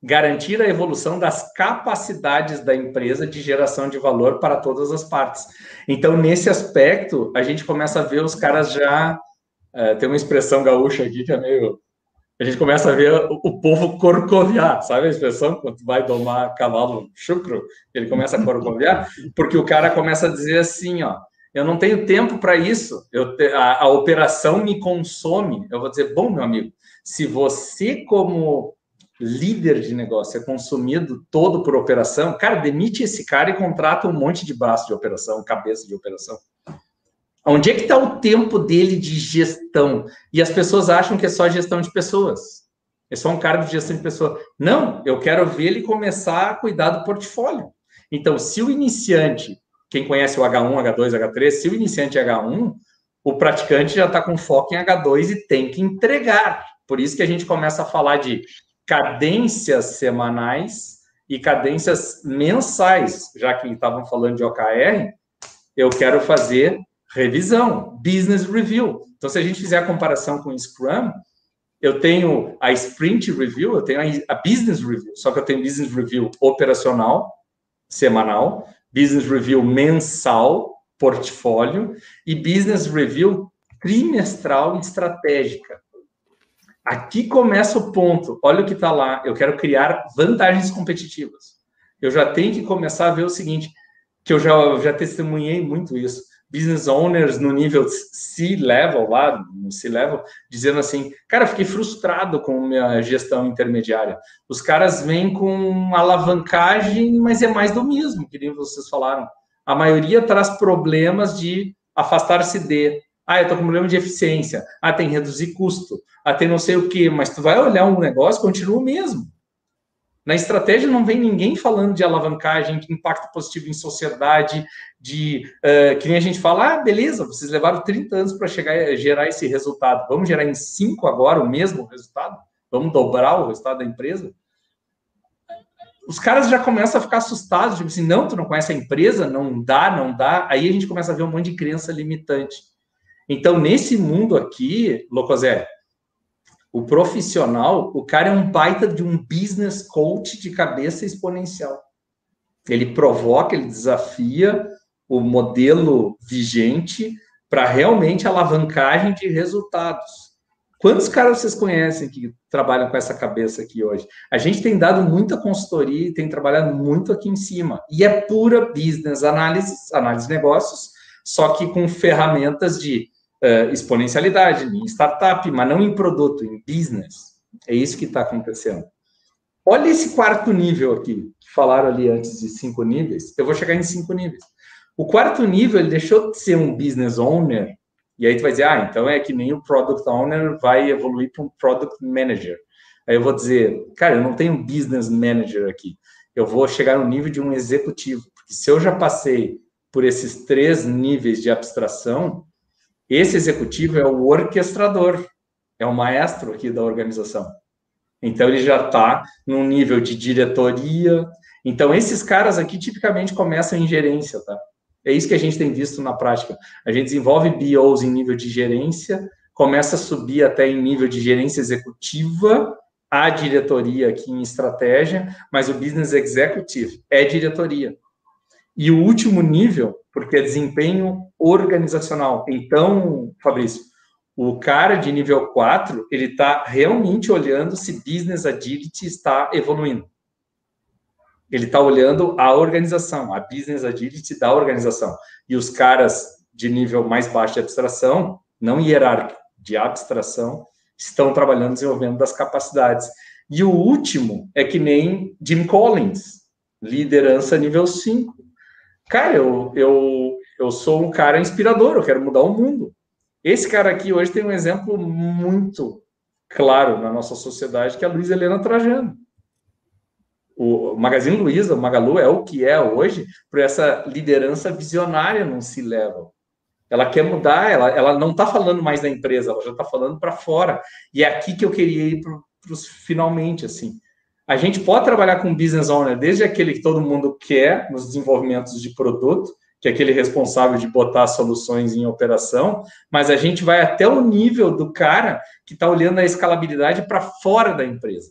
Garantir a evolução das capacidades da empresa de geração de valor para todas as partes. Então, nesse aspecto, a gente começa a ver os caras já é, tem uma expressão gaúcha aqui que é meio. A gente começa a ver o, povo corcoviar, sabe a expressão? Quando vai domar cavalo chucro, ele começa a corcoviar, porque o cara começa a dizer assim: ó, eu não tenho tempo para isso, eu a, a operação me consome. Eu vou dizer, bom, meu amigo, se você, como líder de negócio, é consumido todo por operação, cara, demite esse cara e contrata um monte de braço de operação, cabeça de operação. Onde é que está o tempo dele de gestão? E as pessoas acham que é só gestão de pessoas. É só um cargo de gestão de pessoas. Não, eu quero ver ele começar a cuidar do portfólio. Então, se o iniciante, quem conhece o H1, H2, H3, se o iniciante é H1, o praticante já está com foco em H2 e tem que entregar. Por isso que a gente começa a falar de cadências semanais e cadências mensais, já que estavam falando de OKR, eu quero fazer revisão, business review. Então, se a gente fizer a comparação com Scrum, eu tenho a sprint review, eu tenho a business review, só que eu tenho business review operacional, semanal, business review mensal, portfólio, e business review trimestral estratégica. Aqui começa o ponto. Olha o que está lá. Eu quero criar vantagens competitivas. Eu já tenho que começar a ver o seguinte, que eu já, já testemunhei muito isso business owners no nível C-level, lá no C-level, dizendo assim, cara, fiquei frustrado com minha gestão intermediária. Os caras vêm com alavancagem, mas é mais do mesmo, que nem vocês falaram. A maioria traz problemas de afastar-se de. Ah, eu tô com problema de eficiência. Ah, tem reduzir custo. Ah, tem não sei o quê. Mas tu vai olhar um negócio, continua o mesmo. Na estratégia não vem ninguém falando de alavancagem, de impacto positivo em sociedade, de uh, que nem a gente fala, ah, beleza, vocês levaram 30 anos para chegar a gerar esse resultado. Vamos gerar em 5 agora o mesmo resultado? Vamos dobrar o resultado da empresa? Os caras já começam a ficar assustados, tipo assim, não, tu não conhece a empresa, não dá, não dá. Aí a gente começa a ver um monte de crença limitante. Então, nesse mundo aqui, Locosé, o profissional, o cara é um baita de um business coach de cabeça exponencial. Ele provoca, ele desafia o modelo vigente para realmente alavancagem de resultados. Quantos caras vocês conhecem que trabalham com essa cabeça aqui hoje? A gente tem dado muita consultoria e tem trabalhado muito aqui em cima. E é pura business análise, análise de negócios, só que com ferramentas de uh, exponencialidade em startup, mas não em produto, em business. É isso que está acontecendo. Olha esse quarto nível aqui, que falaram ali antes de cinco níveis. Eu vou chegar em cinco níveis. O quarto nível, ele deixou de ser um business owner e aí tu vai dizer, ah, então é que nem o product owner vai evoluir para um product manager. Aí eu vou dizer, cara, eu não tenho business manager aqui. Eu vou chegar no nível de um executivo, porque se eu já passei por esses três níveis de abstração, esse executivo é o orquestrador, é o maestro aqui da organização. Então ele já está num nível de diretoria. Então esses caras aqui tipicamente começam em gerência, tá? É isso que a gente tem visto na prática. A gente desenvolve BOs em nível de gerência, começa a subir até em nível de gerência executiva, a diretoria aqui em estratégia, mas o business executive é diretoria. E o último nível, porque é desempenho organizacional. Então, Fabrício, o cara de nível 4, ele está realmente olhando se business agility está evoluindo. Ele está olhando a organização, a business agility da organização. E os caras de nível mais baixo de abstração, não hierárquico, de abstração, estão trabalhando desenvolvendo das capacidades. E o último é que nem Jim Collins, liderança nível 5. Cara, eu, eu, eu sou um cara inspirador, eu quero mudar o mundo. Esse cara aqui hoje tem um exemplo muito claro na nossa sociedade, que é a Luiz Helena Trajano o Magazine Luiza, o Magalu, é o que é hoje por essa liderança visionária não se leva. Ela quer mudar, ela, ela não está falando mais da empresa, ela já está falando para fora. E é aqui que eu queria ir para os finalmente, assim. A gente pode trabalhar com business owner, desde aquele que todo mundo quer nos desenvolvimentos de produto, que é aquele responsável de botar soluções em operação, mas a gente vai até o nível do cara que está olhando a escalabilidade para fora da empresa.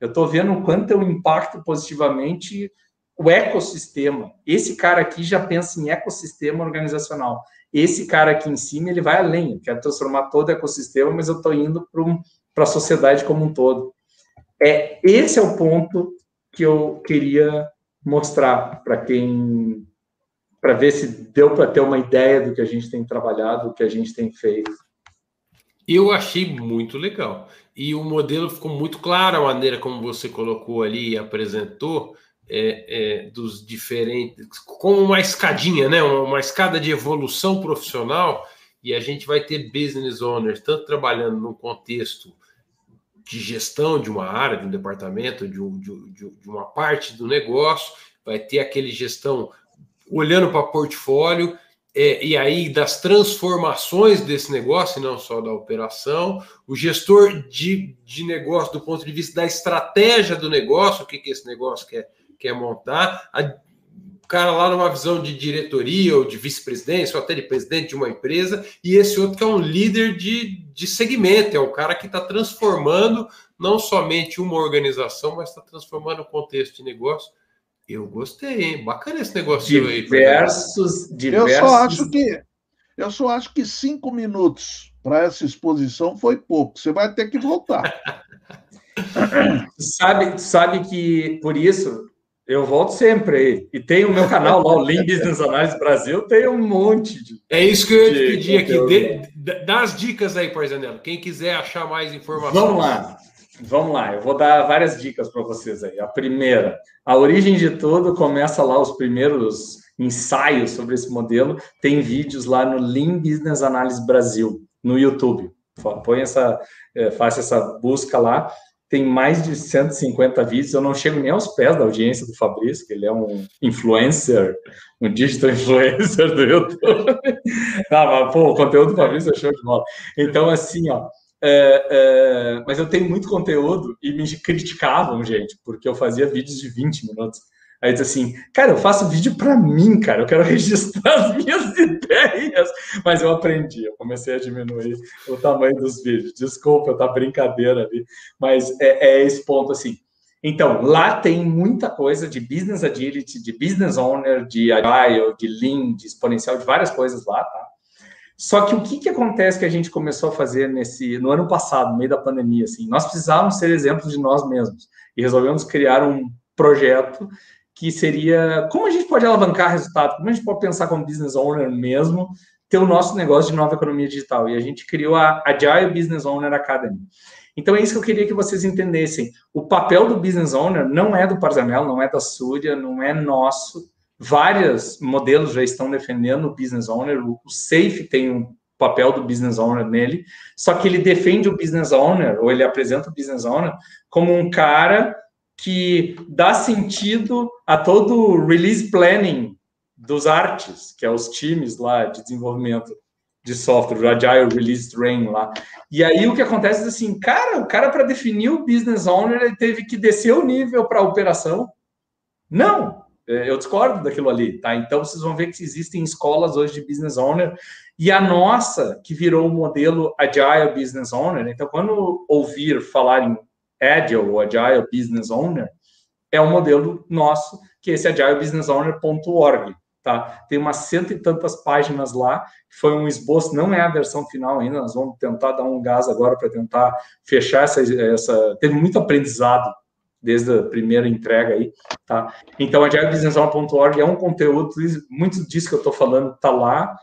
Eu estou vendo o quanto eu impacto positivamente o ecossistema. Esse cara aqui já pensa em ecossistema organizacional. Esse cara aqui em cima, ele vai além. Eu quero transformar todo o ecossistema, mas eu estou indo para um, a sociedade como um todo. É Esse é o ponto que eu queria mostrar para quem... para ver se deu para ter uma ideia do que a gente tem trabalhado, do que a gente tem feito. Eu achei muito legal. E o modelo ficou muito claro, a maneira como você colocou ali e apresentou, é, é, dos diferentes, como uma escadinha, né? Uma, uma, escada de evolução profissional, e a gente vai ter business owners, tanto trabalhando num contexto de gestão de uma área, de um departamento, de, um, de, de uma parte do negócio, vai ter aquele gestão olhando para portfólio é, e aí das transformações desse negócio, não só da operação, o gestor de, de negócio do ponto de vista da estratégia do negócio, o que, que esse negócio quer, quer montar, a, o cara lá numa visão de diretoria ou de vice-presidência ou até de presidente de uma empresa, e esse outro que é um líder de, de segmento, é o cara que está transformando não somente uma organização, mas está transformando o contexto de negócio eu gostei, hein? Bacana esse negócio diversos, aí. Diversos, Eu só acho que eu só acho que cinco minutos para essa exposição foi pouco. Você vai ter que voltar. <laughs> sabe, sabe que por isso eu volto sempre aí. E tem o meu canal lá, o Lean Business Analysis Brasil, tem um monte de. É isso que eu ia te pedir aqui. De, dá as dicas aí, Parzanello. Quem quiser achar mais informações. Vamos lá. Vamos lá, eu vou dar várias dicas para vocês aí. A primeira, a origem de tudo começa lá os primeiros ensaios sobre esse modelo. Tem vídeos lá no Lean Business Analysis Brasil, no YouTube. Põe essa, é, faça essa busca lá. Tem mais de 150 vídeos. Eu não chego nem aos pés da audiência do Fabrício, que ele é um influencer, um digital <laughs> influencer do YouTube. ah, mas, pô, o conteúdo do Fabrício é show de bola. Então, assim, ó, é, é, mas eu tenho muito conteúdo e me criticavam, gente, porque eu fazia vídeos de 20 minutos. Aí diz assim, cara, eu faço vídeo para mim, cara, eu quero <laughs> registrar as minhas ideias. Mas eu aprendi, eu comecei a diminuir o tamanho dos vídeos. Desculpa, tá brincadeira ali, mas é, é esse ponto assim. Então, lá tem muita coisa de business agility, de business owner, de agile, de lean, de exponencial, de várias coisas lá, tá? Só que o que, que acontece que a gente começou a fazer nesse no ano passado, no meio da pandemia, assim, nós precisávamos ser exemplos de nós mesmos e resolvemos criar um projeto que seria como a gente pode alavancar resultado, como a gente pode pensar como business owner mesmo, ter o nosso negócio de nova economia digital. E a gente criou a Agile Business Owner Academy. Então é isso que eu queria que vocês entendessem. O papel do business owner não é do Parzanel, não é da Súria, não é nosso. Vários modelos já estão defendendo o business owner. O Safe tem um papel do business owner nele, só que ele defende o business owner, ou ele apresenta o business owner, como um cara que dá sentido a todo o release planning dos artes, que é os times lá de desenvolvimento de software, o Agile Release Train lá. E aí o que acontece é assim, cara, o cara para definir o business owner, ele teve que descer o nível para a operação. Não, é, eu discordo daquilo ali, tá? Então vocês vão ver que existem escolas hoje de business owner e a nossa, que virou o modelo Agile Business Owner. Então, quando ouvir falar em Agile ou Agile Business Owner, é o modelo nosso, que é esse agilebusinessowner.org. Tá? Tem umas cento e tantas páginas lá, foi um esboço, não é a versão final ainda, nós vamos tentar dar um gás agora para tentar fechar essa, essa. Teve muito aprendizado desde a primeira entrega aí, tá? Então, agilebusinessowner.org é um conteúdo, muito disso que eu estou falando está lá.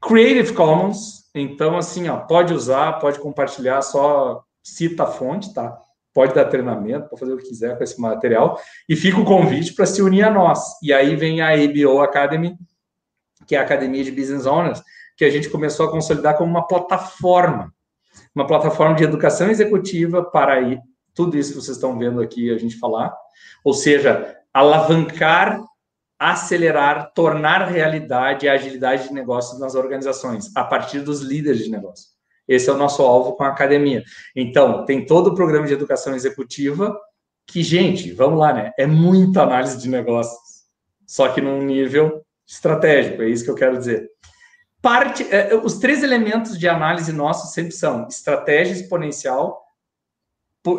Creative Commons, então, assim, ó, pode usar, pode compartilhar, só cita a fonte, tá? Pode dar treinamento, pode fazer o que quiser com esse material, e fica o convite para se unir a nós. E aí vem a ABO Academy, que é a Academia de Business Owners, que a gente começou a consolidar como uma plataforma, uma plataforma de educação executiva para aí, tudo isso que vocês estão vendo aqui a gente falar, ou seja, alavancar, acelerar, tornar realidade a agilidade de negócios nas organizações, a partir dos líderes de negócio. Esse é o nosso alvo com a academia. Então, tem todo o programa de educação executiva, que, gente, vamos lá, né? É muita análise de negócios, só que num nível estratégico, é isso que eu quero dizer. Parte, é, os três elementos de análise nossos sempre são estratégia exponencial,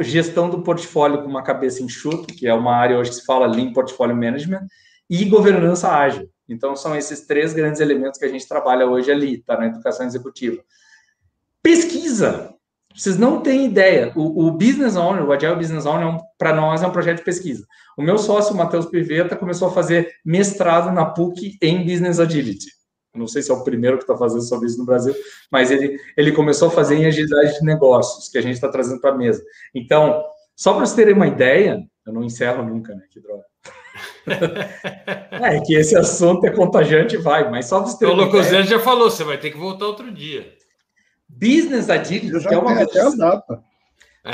gestão do portfólio com uma cabeça enxuta, que é uma área hoje que se fala Lean Portfolio Management, e governança ágil. Então, são esses três grandes elementos que a gente trabalha hoje ali, tá? Na educação executiva. Pesquisa. Vocês não têm ideia. O, o Business Owner, o Agile Business Owner, é um, para nós, é um projeto de pesquisa. O meu sócio, o Matheus Piveta, começou a fazer mestrado na PUC em Business Agility. Não sei se é o primeiro que está fazendo sobre isso no Brasil, mas ele, ele começou a fazer em agilidade de negócios, que a gente está trazendo para a mesa. Então, só para vocês terem uma ideia, eu não encerro nunca, né? Que droga. <laughs> é que esse assunto é contagiante, vai, mas só para vocês terem uma ideia. O Lucas já falou, você vai ter que voltar outro dia. Business Agility, que é uma versão,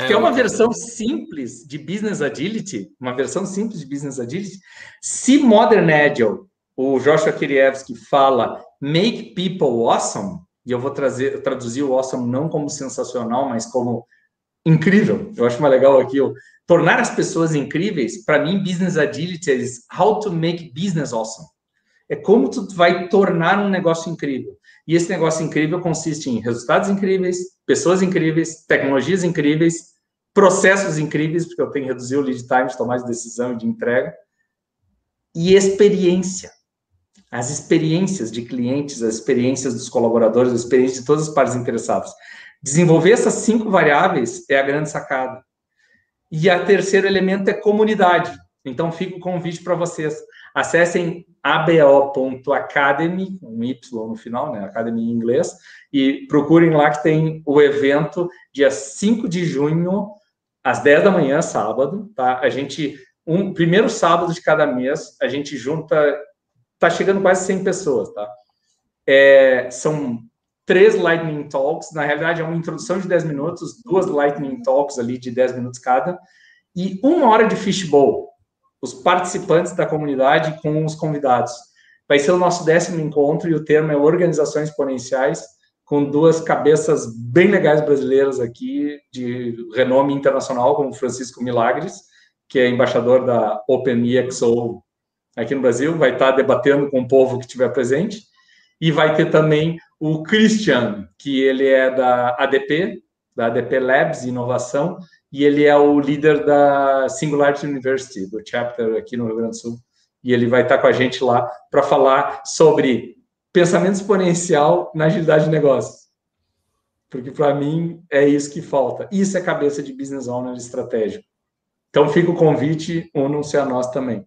que é uma versão simples de Business Agility, uma versão simples de Business Agility. Se Modern Agile, o Joshua Kirievski fala make people awesome, e eu vou trazer, traduzir o awesome não como sensacional, mas como incrível. Eu acho mais legal aqui, ó, tornar as pessoas incríveis. Para mim, Business Agility é how to make business awesome. É como tu vai tornar um negócio incrível. E esse negócio incrível consiste em resultados incríveis, pessoas incríveis, tecnologias incríveis, processos incríveis, porque eu tenho que reduzir o lead time de tomar de decisão e de entrega, e experiência. As experiências de clientes, as experiências dos colaboradores, as experiências de todas as partes interessadas. Desenvolver essas cinco variáveis é a grande sacada. E a terceiro elemento é comunidade. Então, fica o convite para vocês. Acessem abo.academy, um Y no final, né? Academy em inglês, e procurem lá que tem o evento dia 5 de junho, às 10 da manhã, sábado, tá? A gente, um primeiro sábado de cada mês, a gente junta, tá chegando quase 100 pessoas, tá? É, são três Lightning Talks, na realidade é uma introdução de 10 minutos, duas Lightning Talks ali de 10 minutos cada, e uma hora de fishbowl, os participantes da comunidade com os convidados. Vai ser o nosso décimo encontro e o termo é Organizações Exponenciais, com duas cabeças bem legais brasileiras aqui, de renome internacional, como Francisco Milagres, que é embaixador da OpenEXO aqui no Brasil, vai estar debatendo com o povo que estiver presente, e vai ter também o Christian, que ele é da ADP, da ADP Labs Inovação, e ele é o líder da Singularity University, do chapter aqui no Rio Grande do Sul, e ele vai estar com a gente lá para falar sobre pensamento exponencial na agilidade de negócios. Porque para mim é isso que falta. Isso é cabeça de business owner estratégico. Então fica o convite, unam-se a nós também.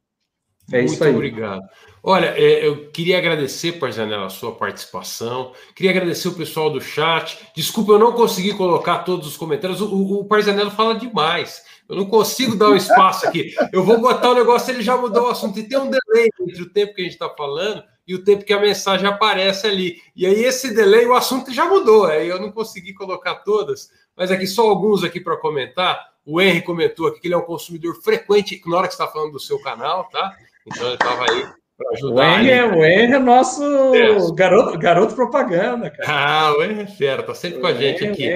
É Muito isso aí. obrigado. Olha, é, eu queria agradecer, Parzanella, a sua participação. Queria agradecer o pessoal do chat. Desculpa, eu não consegui colocar todos os comentários. O, o, Parzanello fala demais. Eu não consigo dar um espaço aqui. Eu vou botar o negócio, ele já mudou o assunto. E tem um delay entre o tempo que a gente está falando e o tempo que a mensagem aparece ali. E aí, esse delay, o assunto já mudou. Aí eu não consegui colocar todas, mas aqui só alguns aqui para comentar. O Henry comentou aqui que ele é um consumidor frequente na hora que está falando do seu canal, tá? Então ele estava aí para ajudar. O Henry, é, o Henry é nosso é. Garoto, garoto propaganda, cara. Ah, o Henry é fera, tá sempre o com a gente aqui.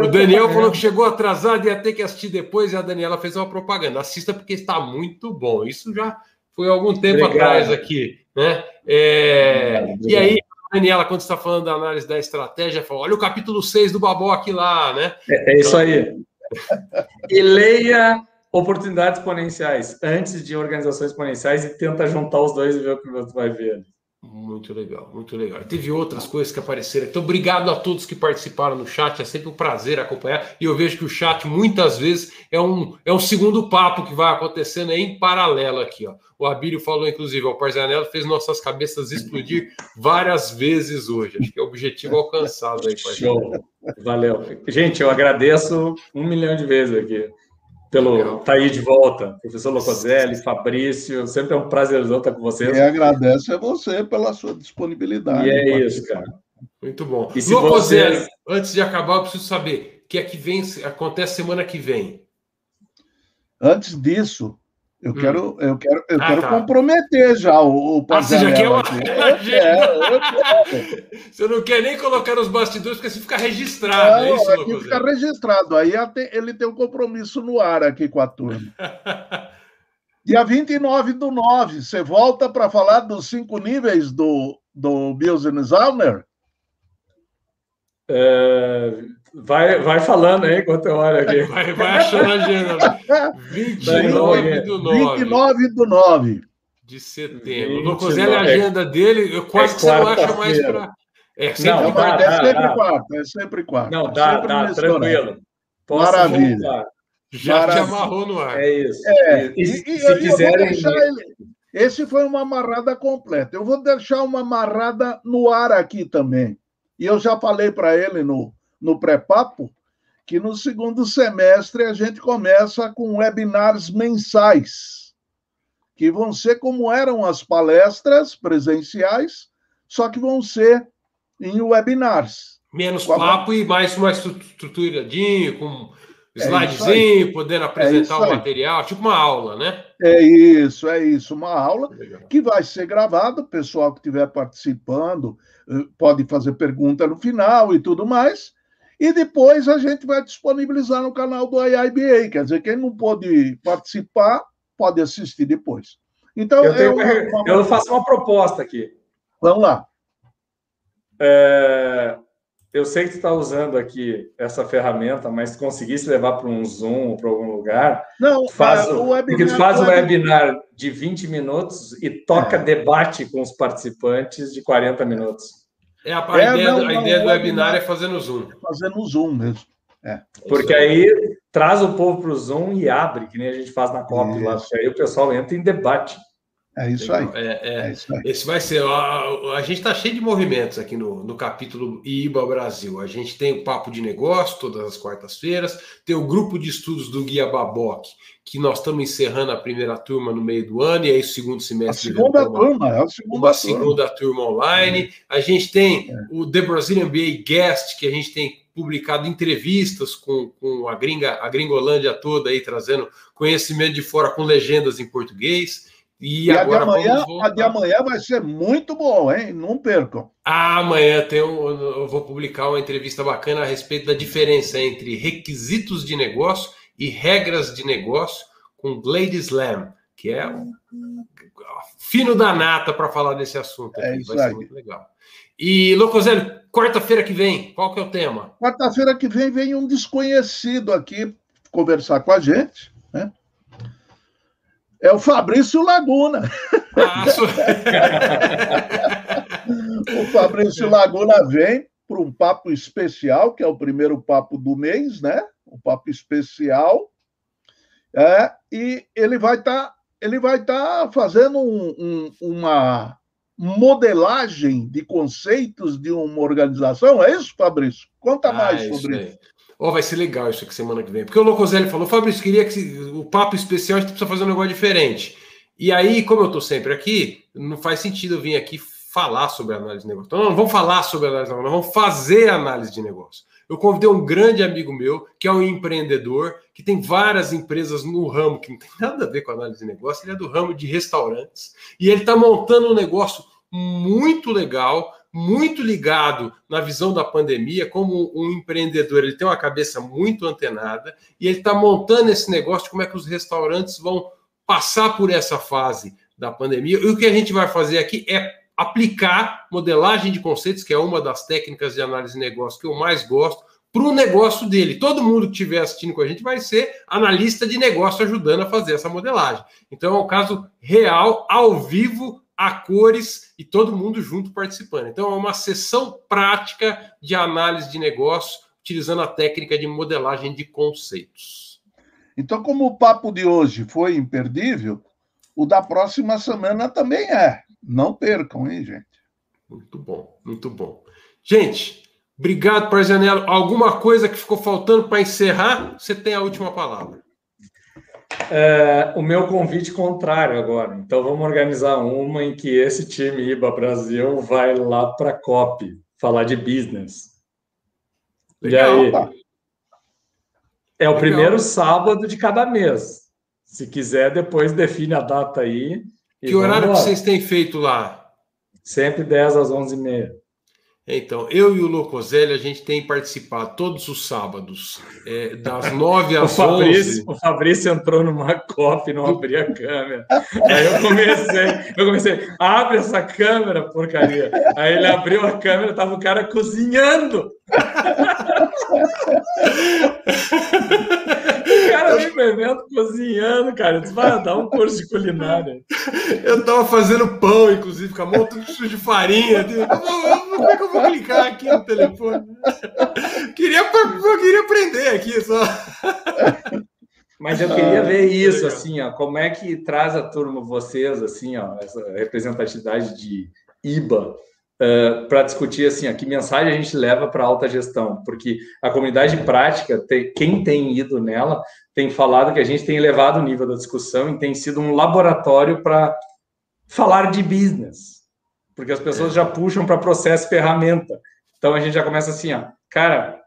O, o Daniel propaganda. falou que chegou atrasado e ia ter que assistir depois, e a Daniela fez uma propaganda. Assista porque está muito bom. Isso já foi algum tempo Obrigado. atrás aqui, né? É... Obrigado. E aí, Daniela, quando está falando da análise da estratégia, falou: olha o capítulo 6 do Baboque lá, né? É, é isso então, aí. <laughs> e leia oportunidades exponenciais antes de organizações exponenciais e tenta juntar os dois e ver o que você vai ver. Muito legal, muito legal. Teve outras coisas que apareceram. Então, obrigado a todos que participaram no chat. É sempre um prazer acompanhar. E eu vejo que o chat muitas vezes é um, é um segundo papo que vai acontecendo em paralelo aqui. Ó. O Abílio falou, inclusive, o Parzanello fez nossas cabeças explodir várias vezes hoje. Acho que é o objetivo alcançado aí, Show. Valeu. Gente, eu agradeço um milhão de vezes aqui pelo estar tá aí de volta. Professor Locoselli, Fabrício, sempre é um prazerzão estar com vocês. E agradeço a você pela sua disponibilidade. E é isso, cara. Muito bom. E se Locoselli, vocês... antes de acabar, eu preciso saber o que é que vem, acontece semana que vem. Antes disso, eu hum. quero, eu quero, eu ah, quero tá. comprometer já o, o ah, você já quer uma... <laughs> eu Você não quer nem colocar nos bastidores, porque você fica registrado. Não, é isso, aqui fica registrado. Aí ele tem um compromisso no ar aqui com a turma. <laughs> Dia 29 do 9, você volta para falar dos cinco níveis do, do Business Owner? É, vai, vai falando aí enquanto eu olho aqui. Vai, vai achando a agenda. 29 do 9. 29 do 9. De setembro. No Cozelli, a agenda dele, eu quase é que você não acha mais para. É sempre, não, dá, é sempre dá, quarta, é sempre quarta. Não, dá, dá, tranquilo. Posso Maravilha. Voltar. Já te amarrou no ar. É isso. É, e, e, e, se quiserem. Ele... Esse foi uma amarrada completa. Eu vou deixar uma amarrada no ar aqui também. E eu já falei para ele no, no pré-papo que no segundo semestre a gente começa com webinars mensais, que vão ser como eram as palestras presenciais, só que vão ser em webinars. Menos papo a... e mais uma estruturadinho, com é slidezinho, é podendo apresentar é o material, tipo uma aula, né? É isso, é isso, uma aula que vai ser gravada, o pessoal que estiver participando eh, pode fazer pergunta no final e tudo mais. E depois a gente vai disponibilizar no canal do IIBA. Quer dizer, quem não pôde participar, pode assistir depois. Então, eu, tenho, eu, uma... eu faço uma proposta aqui. Vamos lá. É, eu sei que tu está usando aqui essa ferramenta, mas se conseguisse levar para um Zoom ou para algum lugar, não, faz é, o, webinar, tu faz o webinar de 20 minutos e toca é. debate com os participantes de 40 minutos. É, a, a é, ideia, não, a ideia do webinar é fazer no Zoom. Fazer no Zoom mesmo. É. Porque aí traz o povo para o Zoom e abre, que nem a gente faz na COP lá. Aí o pessoal entra em debate. É isso aí. É, é, é isso aí. Esse vai ser. A, a gente está cheio de movimentos aqui no, no capítulo IBA Brasil. A gente tem o Papo de Negócio todas as quartas-feiras, tem o grupo de estudos do Guia Baboc, que nós estamos encerrando a primeira turma no meio do ano, e aí o segundo semestre. A segunda turma, é a segunda uma turma. segunda turma online. A gente tem é. o The Brazilian MBA Guest, que a gente tem publicado entrevistas com, com a gringa, a gringolândia toda aí, trazendo conhecimento de fora com legendas em português. E, e agora a, de amanhã, a de amanhã vai ser muito bom, hein? Não percam. Ah, amanhã tem um, eu vou publicar uma entrevista bacana a respeito da diferença entre requisitos de negócio e regras de negócio com Gladys Lam, que é um fino da nata para falar desse assunto. É isso vai aí. ser muito legal. E, Locoselli, quarta-feira que vem, qual que é o tema? Quarta-feira que vem vem um desconhecido aqui conversar com a gente, né? É o Fabrício Laguna. Ah, o Fabrício Laguna vem para um papo especial, que é o primeiro papo do mês, né? Um papo especial. É, e ele vai estar tá, ele vai estar tá fazendo um, um, uma modelagem de conceitos de uma organização. É isso, Fabrício? Conta ah, mais é sobre isso. Oh, vai ser legal isso aqui semana que vem. Porque o Locoselli falou, Fabrício, queria que o papo especial a gente precisa fazer um negócio diferente. E aí, como eu estou sempre aqui, não faz sentido eu vir aqui falar sobre análise de negócio. Então, não, não vamos falar sobre análise de negócio, vamos fazer análise de negócio. Eu convidei um grande amigo meu, que é um empreendedor, que tem várias empresas no ramo, que não tem <laughs> nada a ver com análise de negócio, ele é do ramo de restaurantes, e ele está montando um negócio muito legal, muito ligado na visão da pandemia, como um empreendedor, ele tem uma cabeça muito antenada, e ele está montando esse negócio de como é que os restaurantes vão passar por essa fase da pandemia. E o que a gente vai fazer aqui é aplicar modelagem de conceitos, que é uma das técnicas de análise de negócio que eu mais gosto, para o negócio dele. Todo mundo que estiver assistindo com a gente vai ser analista de negócio ajudando a fazer essa modelagem. Então é um caso real, ao vivo, a cores e todo mundo junto participando. Então é uma sessão prática de análise de negócio utilizando a técnica de modelagem de conceitos. Então, como o papo de hoje foi imperdível, o da próxima semana também é. Não percam, hein, gente? Muito bom, muito bom. Gente, obrigado, Parzanello. Alguma coisa que ficou faltando para encerrar? Você tem a última palavra. É, o meu convite contrário agora. Então vamos organizar uma em que esse time IBA Brasil vai lá para a COP falar de business. Legal, e aí? É o Legal. primeiro sábado de cada mês. Se quiser, depois define a data aí. Que horário que vocês têm feito lá? Sempre 10 às 11h30. Então, eu e o Locoselli, a gente tem participado todos os sábados, é, das <laughs> 9 às o Fabrício, 11. O Fabrício entrou numa copa e não abria a câmera. Aí eu comecei, eu comecei, abre essa câmera, porcaria. Aí ele abriu a câmera, tava o cara cozinhando. <laughs> o cara vem pro evento cozinhando, cara. Disse, vai dar um curso de culinária. Eu tava fazendo pão, inclusive, com a mão tudo de farinha. Como é que eu vou clicar aqui no telefone? Queria, eu queria aprender aqui só. Mas eu queria ver isso, assim, ó, como é que traz a turma, vocês, assim, ó, essa representatividade de IBA uh, para discutir assim, ó, que mensagem a gente leva para a alta gestão, porque a comunidade prática, tem, quem tem ido nela, tem falado que a gente tem elevado o nível da discussão e tem sido um laboratório para falar de business, porque as pessoas já puxam para processo ferramenta. Então a gente já começa assim, ó, cara,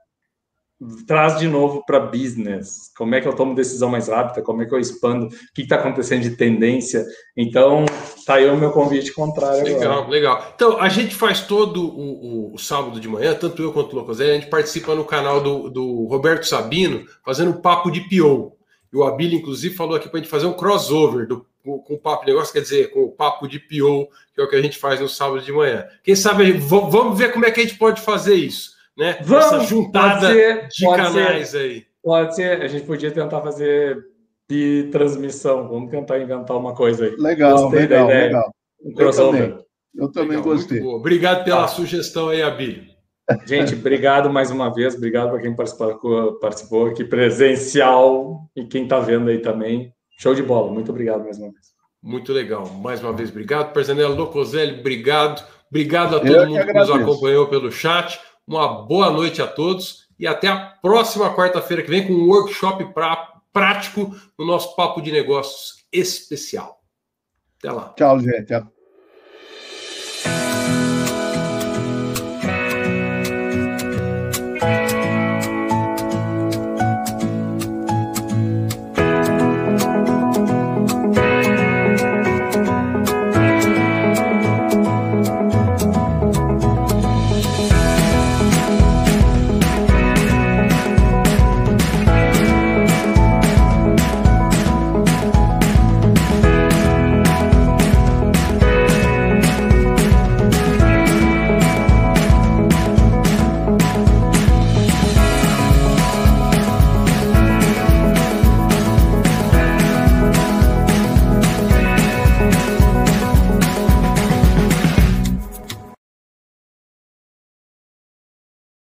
traz de novo para business. Como é que eu tomo decisão mais rápida? Como é que eu expando? O que está acontecendo de tendência? Então, tá aí o meu convite contrário. Legal, agora. legal. Então, a gente faz todo o, o, o, sábado de manhã, tanto eu quanto o Locosé, a gente participa no canal do, do Roberto Sabino, fazendo papo de PO. E o Abílio, inclusive, falou aqui para a gente fazer um crossover do, com, com o papo de negócio, quer dizer, com o papo de PO, que é o que a gente faz no sábado de manhã. Quem sabe, vamos ver como é que a gente pode fazer isso né? Vamos, Essa juntada ser, de canais ser, aí. Pode ser, a gente podia tentar fazer transmissão. Vamos tentar inventar uma coisa aí. Legal, Gostei legal, legal. Um. Eu também, eu também legal, gostei. Obrigado pela ah. sugestão aí, Abílio. Gente, obrigado mais uma vez. Obrigado para quem participou, participou aqui presencial e quem está vendo aí também. Show de bola. Muito obrigado mais uma vez. Muito legal. Mais uma vez, obrigado. Perzanello Locoselli, obrigado. Obrigado a todo mundo que nos acompanhou pelo chat. Uma boa noite a todos e até a próxima quarta-feira que vem com um workshop pra, prático no nosso Papo de Negócios especial. Até lá. Tchau, gente.